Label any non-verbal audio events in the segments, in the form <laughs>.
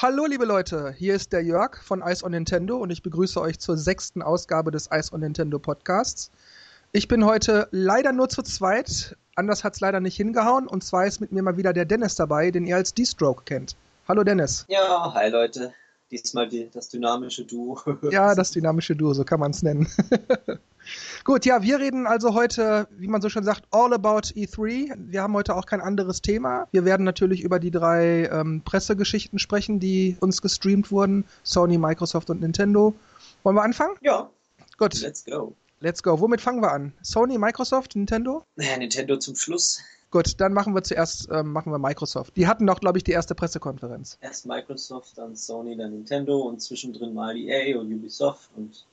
Hallo liebe Leute, hier ist der Jörg von Ice on Nintendo und ich begrüße euch zur sechsten Ausgabe des Ice on Nintendo Podcasts. Ich bin heute leider nur zu zweit, anders hat es leider nicht hingehauen und zwar ist mit mir mal wieder der Dennis dabei, den ihr als D-Stroke kennt. Hallo Dennis. Ja, hi Leute. Diesmal die, das dynamische Duo. ja, <laughs> das dynamische Duo, so kann man es nennen. <laughs> Gut, ja, wir reden also heute, wie man so schön sagt, all about E3. Wir haben heute auch kein anderes Thema. Wir werden natürlich über die drei ähm, Pressegeschichten sprechen, die uns gestreamt wurden. Sony, Microsoft und Nintendo. Wollen wir anfangen? Ja. Gut. Let's go. Let's go. Womit fangen wir an? Sony, Microsoft, Nintendo? Naja, Nintendo zum Schluss. Gut, dann machen wir zuerst ähm, machen wir Microsoft. Die hatten doch, glaube ich, die erste Pressekonferenz. Erst Microsoft, dann Sony, dann Nintendo und zwischendrin mal EA und Ubisoft und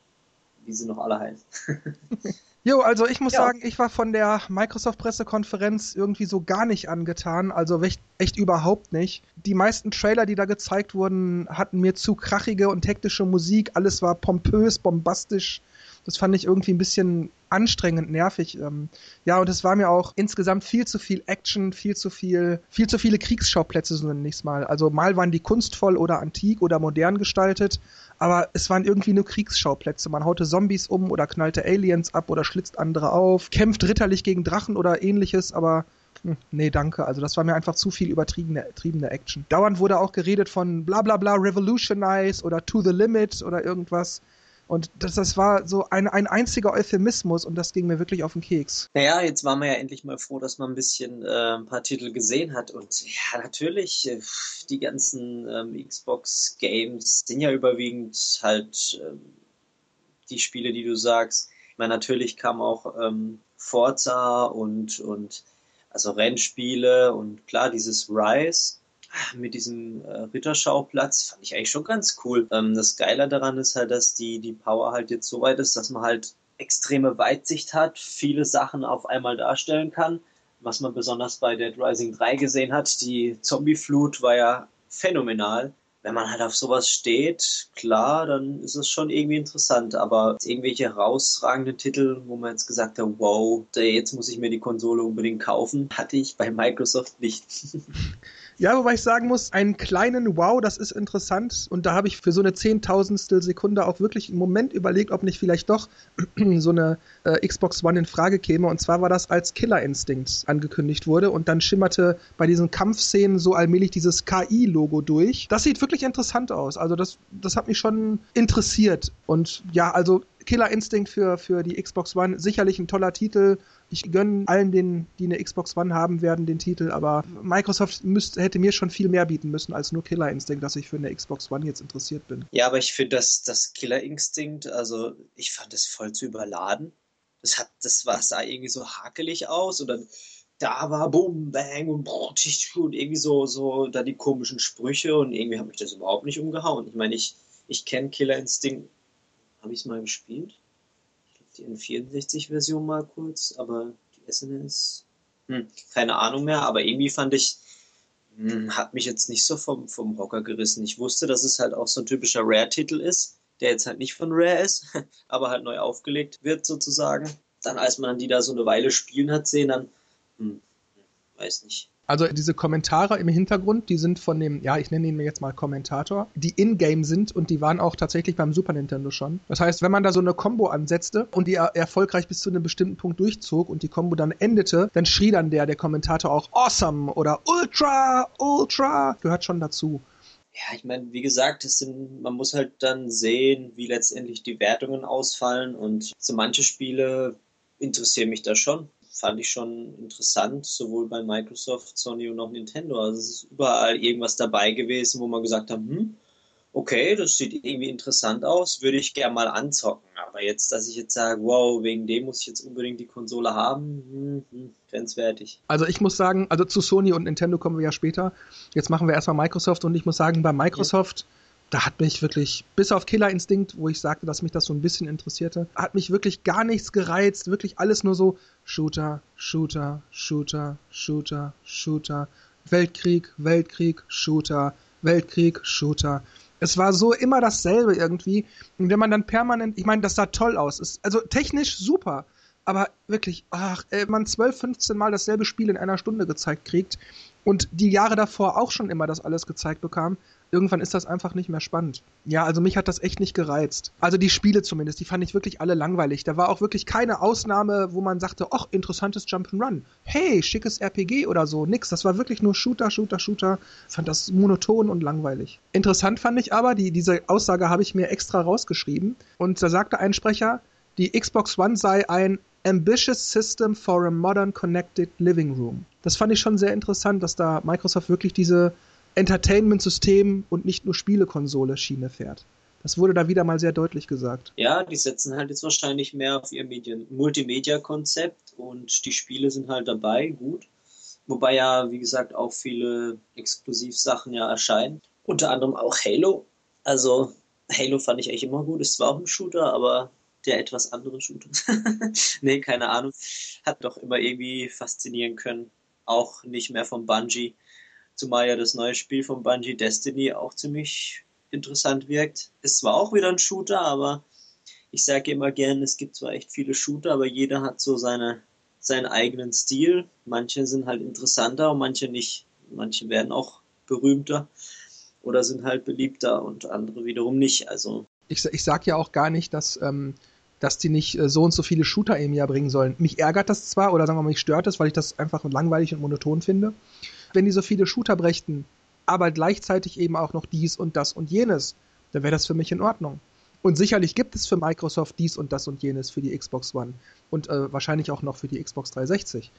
wie sie noch alle heißen. <laughs> Jo, also ich muss ja. sagen, ich war von der Microsoft-Pressekonferenz irgendwie so gar nicht angetan, also echt, echt, überhaupt nicht. Die meisten Trailer, die da gezeigt wurden, hatten mir zu krachige und hektische Musik, alles war pompös, bombastisch. Das fand ich irgendwie ein bisschen anstrengend, nervig. Ähm, ja, und es war mir auch insgesamt viel zu viel Action, viel zu viel, viel zu viele Kriegsschauplätze, so nenne ich mal. Also mal waren die kunstvoll oder antik oder modern gestaltet, aber es waren irgendwie nur Kriegsschauplätze. Man haute Zombies um oder knallte Aliens ab oder schlitzt andere auf, kämpft ritterlich gegen Drachen oder ähnliches, aber hm, nee, danke. Also das war mir einfach zu viel übertriebene, übertriebene Action. Dauernd wurde auch geredet von bla bla bla Revolutionize oder To the Limit oder irgendwas. Und das, das war so ein, ein einziger Euphemismus und das ging mir wirklich auf den Keks. Naja, jetzt waren wir ja endlich mal froh, dass man ein bisschen äh, ein paar Titel gesehen hat. Und ja, natürlich, äh, die ganzen ähm, Xbox-Games sind ja überwiegend halt ähm, die Spiele, die du sagst. Ich meine, natürlich kam auch ähm, Forza und, und also Rennspiele und klar, dieses Rise mit diesem äh, Ritterschauplatz fand ich eigentlich schon ganz cool. Ähm, das Geile daran ist halt, dass die, die Power halt jetzt so weit ist, dass man halt extreme Weitsicht hat, viele Sachen auf einmal darstellen kann. Was man besonders bei Dead Rising 3 gesehen hat, die Zombie-Flut war ja phänomenal. Wenn man halt auf sowas steht, klar, dann ist es schon irgendwie interessant. Aber irgendwelche herausragenden Titel, wo man jetzt gesagt hat, wow, jetzt muss ich mir die Konsole unbedingt kaufen, hatte ich bei Microsoft nicht. <laughs> Ja, wobei ich sagen muss, einen kleinen Wow, das ist interessant. Und da habe ich für so eine Zehntausendstel Sekunde auch wirklich einen Moment überlegt, ob nicht vielleicht doch <clears throat> so eine äh, Xbox One in Frage käme. Und zwar war das, als Killer Instinct angekündigt wurde. Und dann schimmerte bei diesen Kampfszenen so allmählich dieses KI-Logo durch. Das sieht wirklich interessant aus. Also das, das hat mich schon interessiert. Und ja, also Killer Instinct für, für die Xbox One, sicherlich ein toller Titel. Ich gönne allen, den, die eine Xbox One haben werden, den Titel, aber Microsoft müsste, hätte mir schon viel mehr bieten müssen als nur Killer Instinct, dass ich für eine Xbox One jetzt interessiert bin. Ja, aber ich finde, dass das Killer Instinct, also ich fand das voll zu überladen. Das hat, das war, sah irgendwie so hakelig aus und dann da war Boom, Bang und, und irgendwie so, so da die komischen Sprüche und irgendwie hat mich das überhaupt nicht umgehauen. Ich meine, ich, ich kenne Killer Instinct habe ich es mal gespielt? Die N64-Version mal kurz, aber die SNS, hm, keine Ahnung mehr, aber irgendwie fand ich, hm, hat mich jetzt nicht so vom, vom Hocker gerissen. Ich wusste, dass es halt auch so ein typischer Rare-Titel ist, der jetzt halt nicht von Rare ist, <laughs> aber halt neu aufgelegt wird sozusagen. Dann, als man die da so eine Weile spielen hat sehen, dann, hm, hm weiß nicht. Also diese Kommentare im Hintergrund, die sind von dem, ja, ich nenne ihn mir jetzt mal Kommentator, die in-game sind und die waren auch tatsächlich beim Super Nintendo schon. Das heißt, wenn man da so eine Combo ansetzte und die er erfolgreich bis zu einem bestimmten Punkt durchzog und die Combo dann endete, dann schrie dann der, der Kommentator auch Awesome oder Ultra, Ultra, gehört schon dazu. Ja, ich meine, wie gesagt, sind, man muss halt dann sehen, wie letztendlich die Wertungen ausfallen und so manche Spiele interessieren mich da schon fand ich schon interessant, sowohl bei Microsoft, Sony und auch Nintendo. Also es ist überall irgendwas dabei gewesen, wo man gesagt hat, hm, okay, das sieht irgendwie interessant aus, würde ich gerne mal anzocken. Aber jetzt, dass ich jetzt sage, wow, wegen dem muss ich jetzt unbedingt die Konsole haben, hm, hm, grenzwertig. Also ich muss sagen, also zu Sony und Nintendo kommen wir ja später. Jetzt machen wir erstmal Microsoft und ich muss sagen, bei Microsoft ja da hat mich wirklich, bis auf Killer Instinct, wo ich sagte, dass mich das so ein bisschen interessierte, hat mich wirklich gar nichts gereizt. Wirklich alles nur so Shooter, Shooter, Shooter, Shooter, Shooter, Weltkrieg, Weltkrieg, Shooter, Weltkrieg, Shooter. Es war so immer dasselbe irgendwie. Und wenn man dann permanent, ich meine, das sah toll aus. Ist, also technisch super. Aber wirklich, ach, wenn man 12, 15 Mal dasselbe Spiel in einer Stunde gezeigt kriegt und die Jahre davor auch schon immer das alles gezeigt bekam, irgendwann ist das einfach nicht mehr spannend. Ja, also mich hat das echt nicht gereizt. Also die Spiele zumindest, die fand ich wirklich alle langweilig. Da war auch wirklich keine Ausnahme, wo man sagte, ach, interessantes Jump'n'Run. Hey, schickes RPG oder so. Nix. Das war wirklich nur Shooter, Shooter, Shooter. Fand das monoton und langweilig. Interessant fand ich aber, die, diese Aussage habe ich mir extra rausgeschrieben. Und da sagte ein Sprecher, die Xbox One sei ein ambitious system for a modern connected living room. Das fand ich schon sehr interessant, dass da Microsoft wirklich diese Entertainment-System und nicht nur Spielekonsole Schiene fährt. Das wurde da wieder mal sehr deutlich gesagt. Ja, die setzen halt jetzt wahrscheinlich mehr auf ihr Multimedia-Konzept und die Spiele sind halt dabei, gut. Wobei ja, wie gesagt, auch viele Exklusivsachen ja erscheinen. Unter anderem auch Halo. Also Halo fand ich eigentlich immer gut. Ist zwar auch ein Shooter, aber der etwas andere Shooter. <laughs> nee, keine Ahnung. Hat doch immer irgendwie faszinieren können. Auch nicht mehr vom Bungie. Zumal ja das neue Spiel von Bungie Destiny auch ziemlich interessant wirkt. Ist zwar auch wieder ein Shooter, aber ich sage immer gern, es gibt zwar echt viele Shooter, aber jeder hat so seine, seinen eigenen Stil. Manche sind halt interessanter und manche nicht. Manche werden auch berühmter oder sind halt beliebter und andere wiederum nicht. Also ich, ich sage ja auch gar nicht, dass, ähm, dass die nicht äh, so und so viele Shooter im Jahr bringen sollen. Mich ärgert das zwar oder sagen wir mal, mich stört das, weil ich das einfach langweilig und monoton finde wenn die so viele Shooter brächten, aber gleichzeitig eben auch noch dies und das und jenes, dann wäre das für mich in Ordnung. Und sicherlich gibt es für Microsoft dies und das und jenes für die Xbox One und äh, wahrscheinlich auch noch für die Xbox 360.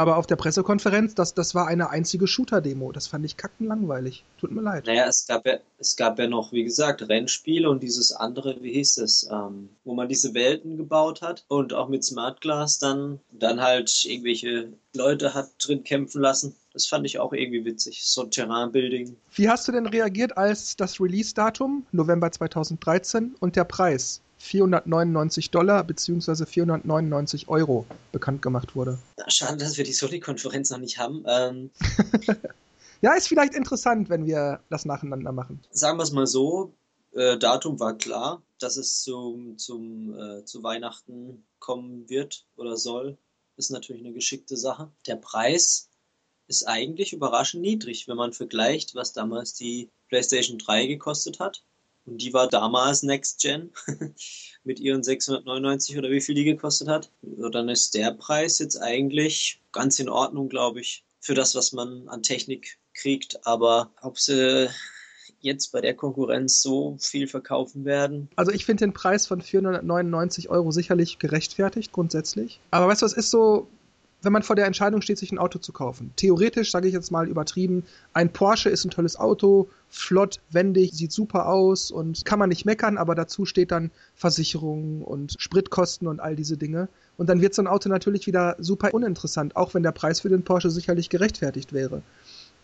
Aber auf der Pressekonferenz, das, das war eine einzige Shooter-Demo. Das fand ich kackenlangweilig. Tut mir leid. Naja, es gab ja, es gab ja noch, wie gesagt, Rennspiele und dieses andere, wie hieß es, ähm, wo man diese Welten gebaut hat und auch mit Smart Glass dann, dann halt irgendwelche Leute hat drin kämpfen lassen. Das fand ich auch irgendwie witzig. So ein Terrain-Building. Wie hast du denn reagiert, als das Release-Datum, November 2013, und der Preis, 499 Dollar bzw. 499 Euro bekannt gemacht wurde. Schade, dass wir die Sony-Konferenz noch nicht haben. Ähm, <laughs> ja, ist vielleicht interessant, wenn wir das nacheinander machen. Sagen wir es mal so, äh, Datum war klar, dass es zum, zum, äh, zu Weihnachten kommen wird oder soll. Ist natürlich eine geschickte Sache. Der Preis ist eigentlich überraschend niedrig, wenn man vergleicht, was damals die PlayStation 3 gekostet hat und die war damals Next Gen <laughs> mit ihren 699 oder wie viel die gekostet hat. So, dann ist der Preis jetzt eigentlich ganz in Ordnung, glaube ich, für das, was man an Technik kriegt. Aber ob sie jetzt bei der Konkurrenz so viel verkaufen werden. Also ich finde den Preis von 499 Euro sicherlich gerechtfertigt, grundsätzlich. Aber weißt du, es ist so, wenn man vor der Entscheidung steht, sich ein Auto zu kaufen. Theoretisch, sage ich jetzt mal übertrieben, ein Porsche ist ein tolles Auto, flott, wendig, sieht super aus und kann man nicht meckern, aber dazu steht dann Versicherung und Spritkosten und all diese Dinge. Und dann wird so ein Auto natürlich wieder super uninteressant, auch wenn der Preis für den Porsche sicherlich gerechtfertigt wäre.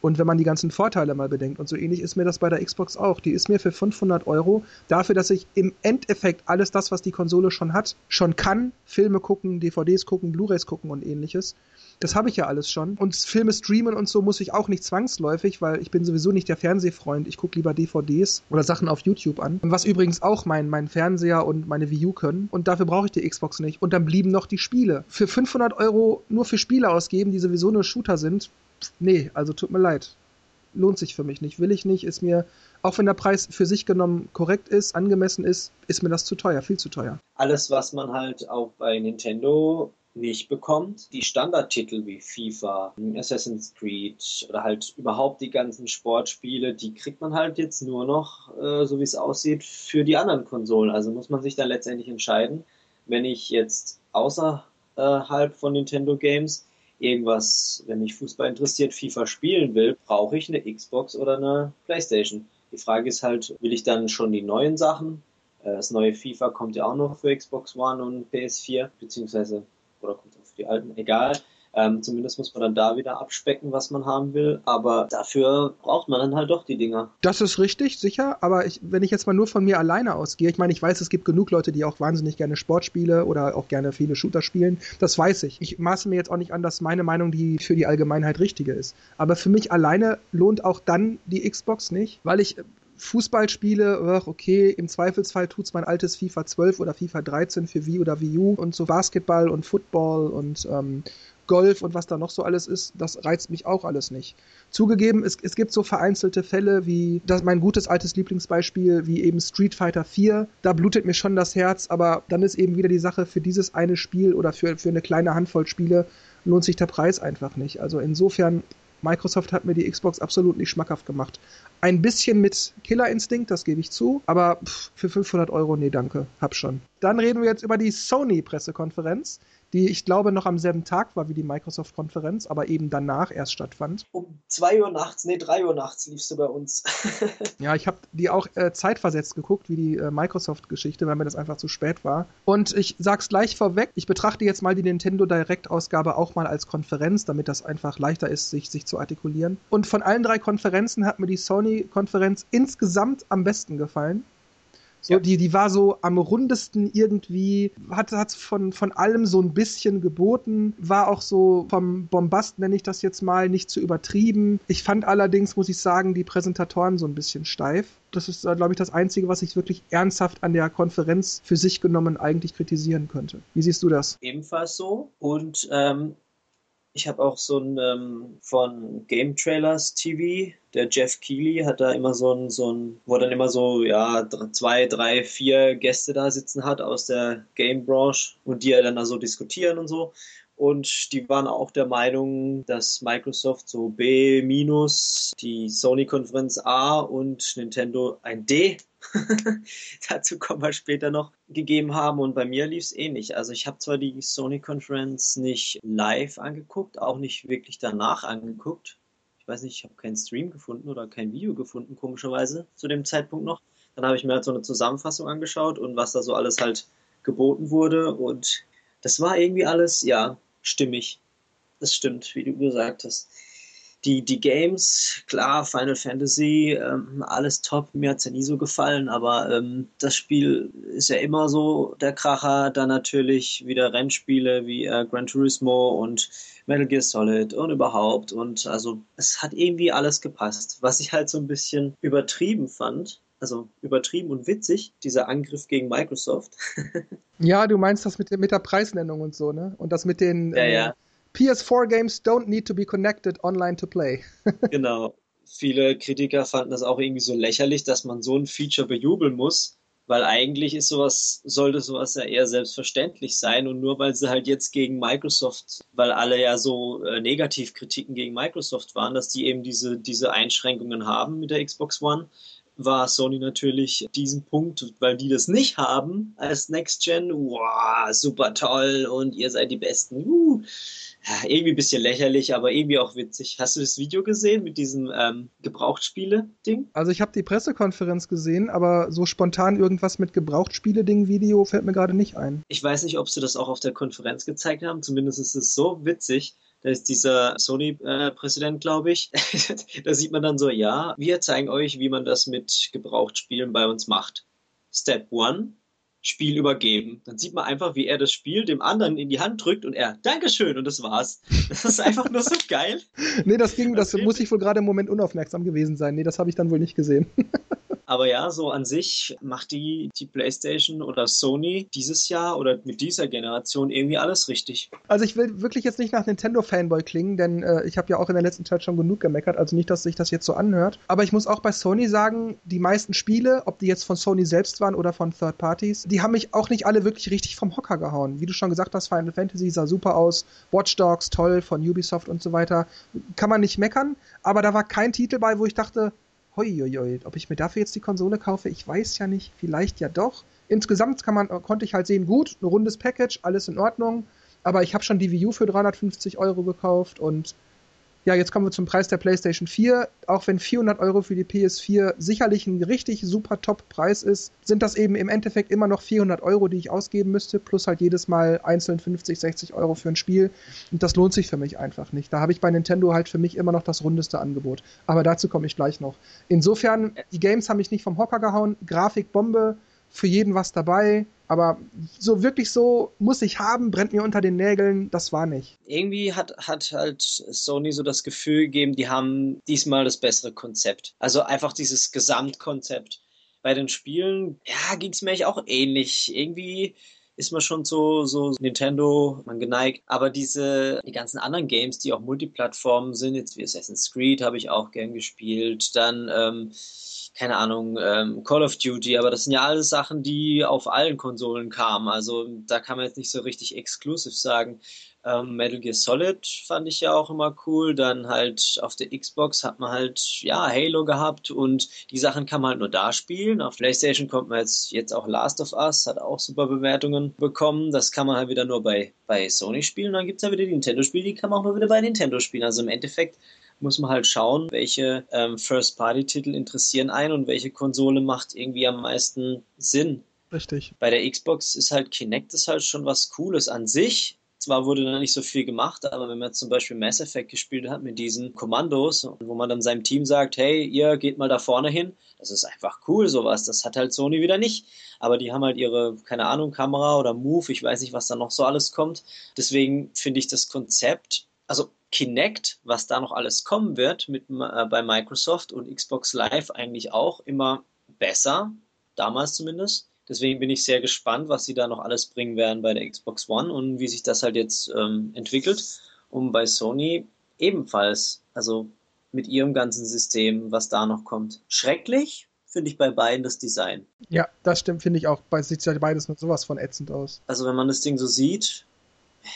Und wenn man die ganzen Vorteile mal bedenkt, und so ähnlich ist mir das bei der Xbox auch. Die ist mir für 500 Euro dafür, dass ich im Endeffekt alles das, was die Konsole schon hat, schon kann. Filme gucken, DVDs gucken, Blu-rays gucken und ähnliches. Das habe ich ja alles schon. Und Filme streamen und so muss ich auch nicht zwangsläufig, weil ich bin sowieso nicht der Fernsehfreund. Ich gucke lieber DVDs oder Sachen auf YouTube an. Was übrigens auch mein, mein Fernseher und meine Wii U können. Und dafür brauche ich die Xbox nicht. Und dann blieben noch die Spiele. Für 500 Euro nur für Spiele ausgeben, die sowieso nur Shooter sind, nee, also tut mir leid. Lohnt sich für mich nicht, will ich nicht, ist mir, auch wenn der Preis für sich genommen korrekt ist, angemessen ist, ist mir das zu teuer, viel zu teuer. Alles, was man halt auch bei Nintendo nicht bekommt. Die Standardtitel wie FIFA, Assassin's Creed oder halt überhaupt die ganzen Sportspiele, die kriegt man halt jetzt nur noch, äh, so wie es aussieht, für die anderen Konsolen. Also muss man sich dann letztendlich entscheiden, wenn ich jetzt außerhalb von Nintendo Games irgendwas, wenn mich Fußball interessiert, FIFA spielen will, brauche ich eine Xbox oder eine Playstation. Die Frage ist halt, will ich dann schon die neuen Sachen? Äh, das neue FIFA kommt ja auch noch für Xbox One und PS4, beziehungsweise, oder kommt auch für die alten, egal. Ähm, zumindest muss man dann da wieder abspecken, was man haben will. Aber dafür braucht man dann halt doch die Dinger. Das ist richtig, sicher. Aber ich, wenn ich jetzt mal nur von mir alleine ausgehe, ich meine, ich weiß, es gibt genug Leute, die auch wahnsinnig gerne Sportspiele oder auch gerne viele Shooter spielen. Das weiß ich. Ich maße mir jetzt auch nicht an, dass meine Meinung die für die Allgemeinheit richtige ist. Aber für mich alleine lohnt auch dann die Xbox nicht, weil ich Fußballspiele, okay, im Zweifelsfall tut's mein altes FIFA 12 oder FIFA 13 für Wii oder Wii U und so Basketball und Football und ähm, Golf und was da noch so alles ist, das reizt mich auch alles nicht. Zugegeben, es, es gibt so vereinzelte Fälle wie das mein gutes altes Lieblingsbeispiel, wie eben Street Fighter 4. Da blutet mir schon das Herz, aber dann ist eben wieder die Sache, für dieses eine Spiel oder für, für eine kleine Handvoll Spiele lohnt sich der Preis einfach nicht. Also insofern Microsoft hat mir die Xbox absolut nicht schmackhaft gemacht. Ein bisschen mit Killer Instinct, das gebe ich zu, aber pff, für 500 Euro, nee, danke, hab schon. Dann reden wir jetzt über die Sony-Pressekonferenz die ich glaube noch am selben Tag war wie die Microsoft-Konferenz, aber eben danach erst stattfand. Um 2 Uhr nachts, nee, 3 Uhr nachts lief sie bei uns. <laughs> ja, ich habe die auch äh, zeitversetzt geguckt, wie die äh, Microsoft-Geschichte, weil mir das einfach zu spät war. Und ich sag's gleich vorweg, ich betrachte jetzt mal die Nintendo Direct-Ausgabe auch mal als Konferenz, damit das einfach leichter ist, sich, sich zu artikulieren. Und von allen drei Konferenzen hat mir die Sony-Konferenz insgesamt am besten gefallen. So, ja. die, die war so am rundesten irgendwie, hat, hat von, von allem so ein bisschen geboten, war auch so vom Bombast, nenne ich das jetzt mal, nicht zu übertrieben. Ich fand allerdings, muss ich sagen, die Präsentatoren so ein bisschen steif. Das ist, glaube ich, das Einzige, was ich wirklich ernsthaft an der Konferenz für sich genommen eigentlich kritisieren könnte. Wie siehst du das? Ebenfalls so. Und ähm, ich habe auch so ein ähm, von Game Trailers TV, der Jeff Keighley hat da immer so ein, so ein, wo dann immer so, ja, zwei, drei, vier Gäste da sitzen hat aus der Game-Branche und die ja dann da so diskutieren und so. Und die waren auch der Meinung, dass Microsoft so B minus, die Sony-Konferenz A und Nintendo ein D <laughs> dazu kommen wir später noch, gegeben haben. Und bei mir lief es ähnlich. Also ich habe zwar die Sony-Konferenz nicht live angeguckt, auch nicht wirklich danach angeguckt. Ich weiß nicht, ich habe keinen Stream gefunden oder kein Video gefunden, komischerweise, zu dem Zeitpunkt noch. Dann habe ich mir halt so eine Zusammenfassung angeschaut und was da so alles halt geboten wurde. Und das war irgendwie alles, ja, stimmig. Das stimmt, wie du gesagt hast die, die Games, klar, Final Fantasy, ähm, alles top, mir hat es ja nie so gefallen, aber ähm, das Spiel ist ja immer so der Kracher, dann natürlich wieder Rennspiele wie äh, Gran Turismo und Metal Gear Solid und überhaupt und also es hat irgendwie alles gepasst. Was ich halt so ein bisschen übertrieben fand, also übertrieben und witzig, dieser Angriff gegen Microsoft. <laughs> ja, du meinst das mit, mit der Preisnennung und so, ne? Und das mit den ja, ja. Äh, PS4 games don't need to be connected online to play. <laughs> genau. Viele Kritiker fanden das auch irgendwie so lächerlich, dass man so ein Feature bejubeln muss, weil eigentlich ist sowas, sollte sowas ja eher selbstverständlich sein und nur weil sie halt jetzt gegen Microsoft, weil alle ja so äh, Negativkritiken gegen Microsoft waren, dass die eben diese, diese Einschränkungen haben mit der Xbox One, war Sony natürlich diesen Punkt, weil die das nicht haben als Next Gen, wow, super toll und ihr seid die Besten. Uh irgendwie ein bisschen lächerlich, aber irgendwie auch witzig. Hast du das Video gesehen mit diesem ähm, Gebrauchtspiele-Ding? Also ich habe die Pressekonferenz gesehen, aber so spontan irgendwas mit Gebrauchtspiele-Ding-Video fällt mir gerade nicht ein. Ich weiß nicht, ob sie das auch auf der Konferenz gezeigt haben. Zumindest ist es so witzig. Da ist dieser Sony-Präsident, glaube ich. <laughs> da sieht man dann so, ja, wir zeigen euch, wie man das mit Gebrauchtspielen bei uns macht. Step 1, Spiel übergeben. Dann sieht man einfach, wie er das Spiel dem anderen in die Hand drückt und er, Dankeschön, und das war's. Das ist einfach nur so geil. <laughs> nee, das ging, das, das muss ich wohl gerade im Moment unaufmerksam gewesen sein. Nee, das habe ich dann wohl nicht gesehen. <laughs> Aber ja, so an sich macht die, die PlayStation oder Sony dieses Jahr oder mit dieser Generation irgendwie alles richtig. Also ich will wirklich jetzt nicht nach Nintendo-Fanboy klingen, denn äh, ich habe ja auch in der letzten Zeit schon genug gemeckert, also nicht, dass sich das jetzt so anhört. Aber ich muss auch bei Sony sagen, die meisten Spiele, ob die jetzt von Sony selbst waren oder von Third Parties, die haben mich auch nicht alle wirklich richtig vom Hocker gehauen. Wie du schon gesagt hast, Final Fantasy sah super aus, Watch Dogs toll von Ubisoft und so weiter. Kann man nicht meckern, aber da war kein Titel bei, wo ich dachte, Hoi, ob ich mir dafür jetzt die Konsole kaufe, ich weiß ja nicht, vielleicht ja doch. Insgesamt kann man, konnte ich halt sehen, gut, ein rundes Package, alles in Ordnung, aber ich habe schon die Wii U für 350 Euro gekauft und ja, jetzt kommen wir zum Preis der PlayStation 4. Auch wenn 400 Euro für die PS4 sicherlich ein richtig super Top-Preis ist, sind das eben im Endeffekt immer noch 400 Euro, die ich ausgeben müsste, plus halt jedes Mal einzeln 50, 60 Euro für ein Spiel. Und das lohnt sich für mich einfach nicht. Da habe ich bei Nintendo halt für mich immer noch das rundeste Angebot. Aber dazu komme ich gleich noch. Insofern, die Games haben mich nicht vom Hocker gehauen. Grafik Bombe, für jeden was dabei. Aber so wirklich so muss ich haben, brennt mir unter den Nägeln, das war nicht. Irgendwie hat, hat halt Sony so das Gefühl gegeben, die haben diesmal das bessere Konzept. Also einfach dieses Gesamtkonzept. Bei den Spielen, ja, ging es mir auch ähnlich. Irgendwie ist man schon so, so Nintendo, man geneigt. Aber diese, die ganzen anderen Games, die auch Multiplattformen sind, jetzt wie Assassin's Creed habe ich auch gern gespielt, dann, ähm, keine Ahnung, ähm, Call of Duty, aber das sind ja alles Sachen, die auf allen Konsolen kamen. Also da kann man jetzt nicht so richtig exklusiv sagen. Ähm, Metal Gear Solid fand ich ja auch immer cool. Dann halt auf der Xbox hat man halt, ja, Halo gehabt und die Sachen kann man halt nur da spielen. Auf PlayStation kommt man jetzt, jetzt auch Last of Us, hat auch super Bewertungen bekommen. Das kann man halt wieder nur bei, bei Sony spielen. Und dann gibt's ja wieder die Nintendo-Spiele, die kann man auch nur wieder bei Nintendo spielen. Also im Endeffekt muss man halt schauen, welche ähm, First-Party-Titel interessieren einen und welche Konsole macht irgendwie am meisten Sinn. Richtig. Bei der Xbox ist halt Kinect ist halt schon was Cooles an sich, zwar wurde da nicht so viel gemacht, aber wenn man zum Beispiel Mass Effect gespielt hat mit diesen Kommandos, wo man dann seinem Team sagt, hey, ihr geht mal da vorne hin, das ist einfach cool, sowas. Das hat halt Sony wieder nicht. Aber die haben halt ihre, keine Ahnung, Kamera oder Move, ich weiß nicht, was da noch so alles kommt. Deswegen finde ich das Konzept, also Kinect, was da noch alles kommen wird mit, äh, bei Microsoft und Xbox Live eigentlich auch immer besser, damals zumindest. Deswegen bin ich sehr gespannt, was sie da noch alles bringen werden bei der Xbox One und wie sich das halt jetzt ähm, entwickelt. Und bei Sony ebenfalls, also mit ihrem ganzen System, was da noch kommt. Schrecklich finde ich bei beiden das Design. Ja, das stimmt, finde ich auch. Bei sieht ja beides mit sowas von ätzend aus. Also wenn man das Ding so sieht,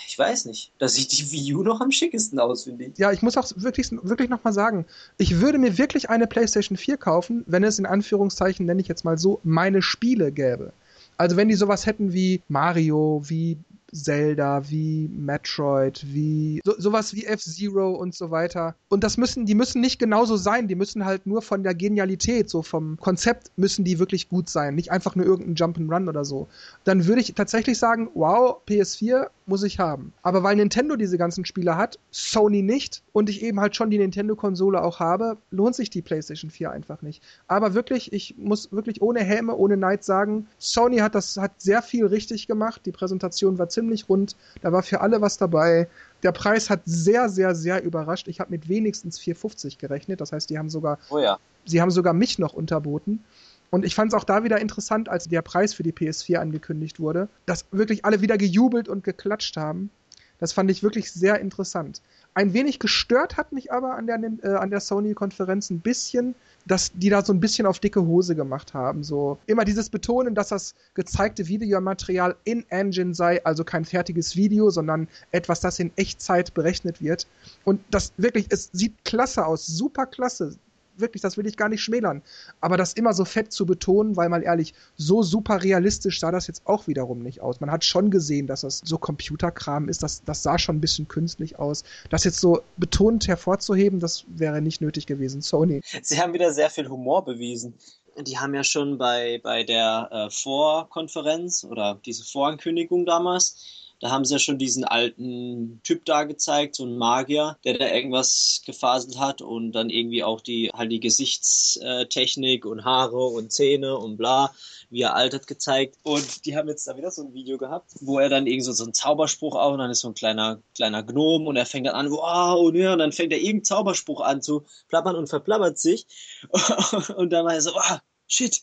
ich weiß nicht. Da sieht die Wii U noch am schickesten aus, finde ich. Ja, ich muss auch wirklich, wirklich nochmal sagen, ich würde mir wirklich eine PlayStation 4 kaufen, wenn es in Anführungszeichen, nenne ich jetzt mal so, meine Spiele gäbe. Also wenn die sowas hätten wie Mario, wie Zelda, wie Metroid, wie so, sowas wie F-Zero und so weiter. Und das müssen, die müssen nicht genauso sein, die müssen halt nur von der Genialität, so vom Konzept müssen die wirklich gut sein, nicht einfach nur irgendein Jump'n'Run oder so. Dann würde ich tatsächlich sagen, wow, PS4 muss ich haben. Aber weil Nintendo diese ganzen Spiele hat, Sony nicht und ich eben halt schon die Nintendo-Konsole auch habe, lohnt sich die PlayStation 4 einfach nicht. Aber wirklich, ich muss wirklich ohne Häme, ohne Neid sagen, Sony hat das, hat sehr viel richtig gemacht. Die Präsentation war ziemlich rund. Da war für alle was dabei. Der Preis hat sehr, sehr, sehr überrascht. Ich habe mit wenigstens 4,50 gerechnet. Das heißt, die haben sogar, oh ja. sie haben sogar mich noch unterboten. Und ich fand es auch da wieder interessant, als der Preis für die PS4 angekündigt wurde, dass wirklich alle wieder gejubelt und geklatscht haben. Das fand ich wirklich sehr interessant. Ein wenig gestört hat mich aber an der, äh, der Sony-Konferenz ein bisschen, dass die da so ein bisschen auf dicke Hose gemacht haben. So immer dieses Betonen, dass das gezeigte Videomaterial in Engine sei, also kein fertiges Video, sondern etwas, das in Echtzeit berechnet wird. Und das wirklich, es sieht klasse aus, super klasse wirklich, das will ich gar nicht schmälern. Aber das immer so fett zu betonen, weil mal ehrlich, so super realistisch sah das jetzt auch wiederum nicht aus. Man hat schon gesehen, dass das so Computerkram ist, das, das sah schon ein bisschen künstlich aus. Das jetzt so betont hervorzuheben, das wäre nicht nötig gewesen. Sony. Sie haben wieder sehr viel Humor bewiesen. Die haben ja schon bei, bei der äh, Vorkonferenz oder diese Vorankündigung damals da haben sie ja schon diesen alten Typ da gezeigt, so ein Magier, der da irgendwas gefaselt hat und dann irgendwie auch die, halt die Gesichtstechnik und Haare und Zähne und bla, wie er altert gezeigt. Und die haben jetzt da wieder so ein Video gehabt, wo er dann irgendwie so, so einen Zauberspruch auf und dann ist so ein kleiner, kleiner Gnom und er fängt dann an, wow, und, ja, und dann fängt er irgendeinen Zauberspruch an zu plappern und verplappert sich. <laughs> und dann war er so, wow, shit,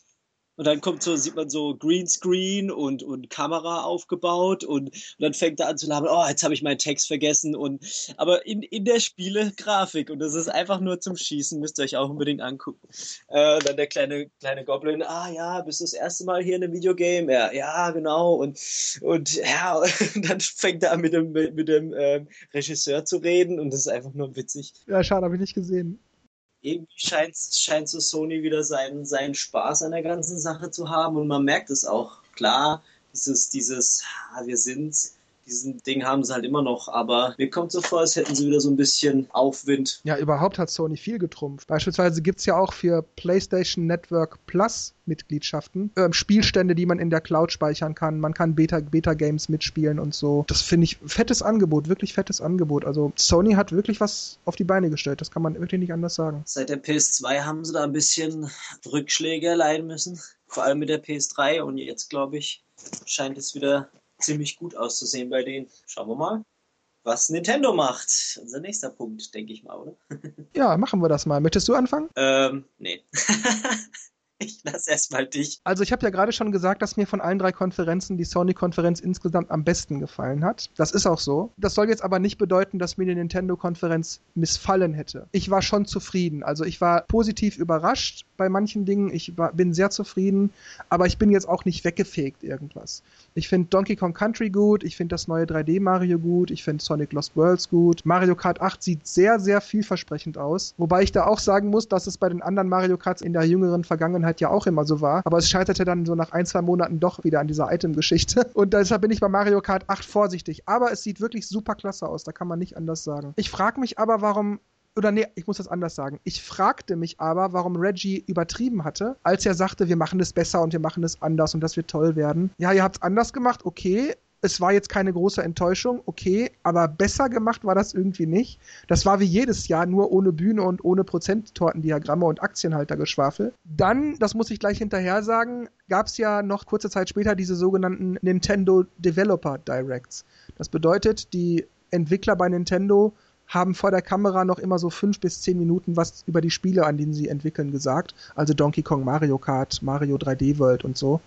und dann kommt so, sieht man so Greenscreen und, und Kamera aufgebaut und, und dann fängt er an zu labern, oh, jetzt habe ich meinen Text vergessen und aber in, in der Spiele Grafik und das ist einfach nur zum Schießen, müsst ihr euch auch unbedingt angucken. Äh, dann der kleine, kleine Goblin, ah ja, bist du das erste Mal hier in einem Videogame? Ja, ja, genau. Und, und ja, <laughs> und dann fängt er an mit dem, mit, mit dem ähm, Regisseur zu reden und das ist einfach nur witzig. Ja, schade, habe ich nicht gesehen irgendwie scheint, scheint so Sony wieder seinen, seinen Spaß an der ganzen Sache zu haben und man merkt es auch. Klar, dieses, dieses, ah, wir sind diesen Ding haben sie halt immer noch, aber mir kommt so vor, als hätten sie wieder so ein bisschen Aufwind. Ja, überhaupt hat Sony viel getrumpft. Beispielsweise gibt es ja auch für PlayStation Network Plus Mitgliedschaften äh, Spielstände, die man in der Cloud speichern kann. Man kann Beta-Games Beta mitspielen und so. Das finde ich fettes Angebot, wirklich fettes Angebot. Also Sony hat wirklich was auf die Beine gestellt. Das kann man wirklich nicht anders sagen. Seit der PS2 haben sie da ein bisschen Rückschläge erleiden müssen. Vor allem mit der PS3 und jetzt, glaube ich, scheint es wieder ziemlich gut auszusehen bei denen. Schauen wir mal, was Nintendo macht. Unser nächster Punkt, denke ich mal, oder? <laughs> ja, machen wir das mal. Möchtest du anfangen? Ähm, nee. <laughs> Ich lasse erstmal dich. Also ich habe ja gerade schon gesagt, dass mir von allen drei Konferenzen die Sony-Konferenz insgesamt am besten gefallen hat. Das ist auch so. Das soll jetzt aber nicht bedeuten, dass mir die Nintendo-Konferenz missfallen hätte. Ich war schon zufrieden. Also ich war positiv überrascht bei manchen Dingen. Ich war, bin sehr zufrieden, aber ich bin jetzt auch nicht weggefegt irgendwas. Ich finde Donkey Kong Country gut, ich finde das neue 3D Mario gut, ich finde Sonic Lost Worlds gut. Mario Kart 8 sieht sehr, sehr vielversprechend aus. Wobei ich da auch sagen muss, dass es bei den anderen Mario Karts in der jüngeren Vergangenheit ja auch immer so war. Aber es scheiterte dann so nach ein, zwei Monaten doch wieder an dieser Item-Geschichte. <laughs> Und deshalb bin ich bei Mario Kart 8 vorsichtig. Aber es sieht wirklich super klasse aus, da kann man nicht anders sagen. Ich frage mich aber, warum oder nee, ich muss das anders sagen. Ich fragte mich aber, warum Reggie übertrieben hatte, als er sagte, wir machen es besser und wir machen es anders und das wird toll werden. Ja, ihr habt es anders gemacht, okay, es war jetzt keine große Enttäuschung, okay, aber besser gemacht war das irgendwie nicht. Das war wie jedes Jahr, nur ohne Bühne und ohne Prozenttortendiagramme und Aktienhaltergeschwafel. Dann, das muss ich gleich hinterher sagen, gab es ja noch kurze Zeit später diese sogenannten Nintendo Developer Directs. Das bedeutet, die Entwickler bei Nintendo haben vor der Kamera noch immer so fünf bis zehn Minuten was über die Spiele, an denen sie entwickeln, gesagt. Also Donkey Kong, Mario Kart, Mario 3D World und so.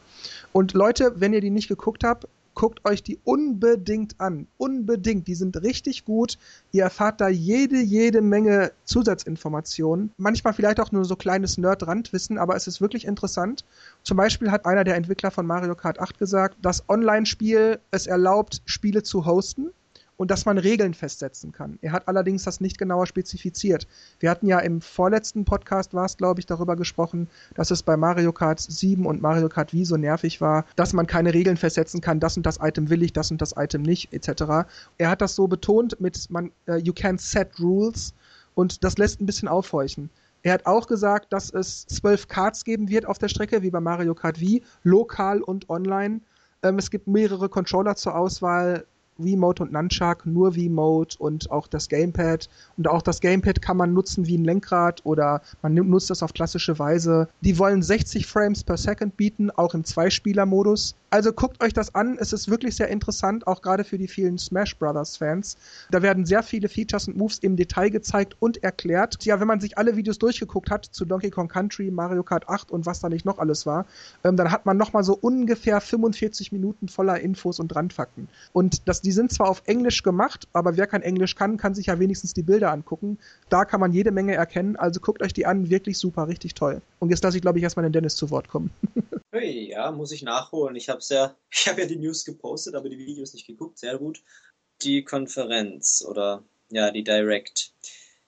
Und Leute, wenn ihr die nicht geguckt habt, guckt euch die unbedingt an. Unbedingt. Die sind richtig gut. Ihr erfahrt da jede, jede Menge Zusatzinformationen. Manchmal vielleicht auch nur so kleines Nerd-Randwissen, aber es ist wirklich interessant. Zum Beispiel hat einer der Entwickler von Mario Kart 8 gesagt, das Online-Spiel es erlaubt, Spiele zu hosten und dass man Regeln festsetzen kann. Er hat allerdings das nicht genauer spezifiziert. Wir hatten ja im vorletzten Podcast, war es glaube ich, darüber gesprochen, dass es bei Mario Kart 7 und Mario Kart Wii so nervig war, dass man keine Regeln festsetzen kann, das und das Item will ich, das und das Item nicht, etc. Er hat das so betont mit man, uh, you can set rules und das lässt ein bisschen aufhorchen. Er hat auch gesagt, dass es zwölf Karts geben wird auf der Strecke, wie bei Mario Kart Wii, lokal und online. Ähm, es gibt mehrere Controller zur Auswahl, Wiimote und Nunchuck, nur Wiimote und auch das Gamepad. Und auch das Gamepad kann man nutzen wie ein Lenkrad oder man nutzt das auf klassische Weise. Die wollen 60 Frames per Second bieten, auch im Zweispieler-Modus. Also guckt euch das an, es ist wirklich sehr interessant, auch gerade für die vielen Smash Brothers Fans. Da werden sehr viele Features und Moves im Detail gezeigt und erklärt. Ja, wenn man sich alle Videos durchgeguckt hat zu Donkey Kong Country, Mario Kart 8 und was da nicht noch alles war, ähm, dann hat man nochmal so ungefähr 45 Minuten voller Infos und Randfakten. Und das, die sind zwar auf Englisch gemacht, aber wer kein Englisch kann, kann sich ja wenigstens die Bilder angucken. Da kann man jede Menge erkennen, also guckt euch die an, wirklich super, richtig toll. Und jetzt lasse ich, glaube ich, erstmal den Dennis zu Wort kommen. <laughs> Hey, ja, muss ich nachholen. Ich habe ja, <laughs> ich habe ja die News gepostet, aber die Videos nicht geguckt. Sehr gut. Die Konferenz oder ja, die Direct.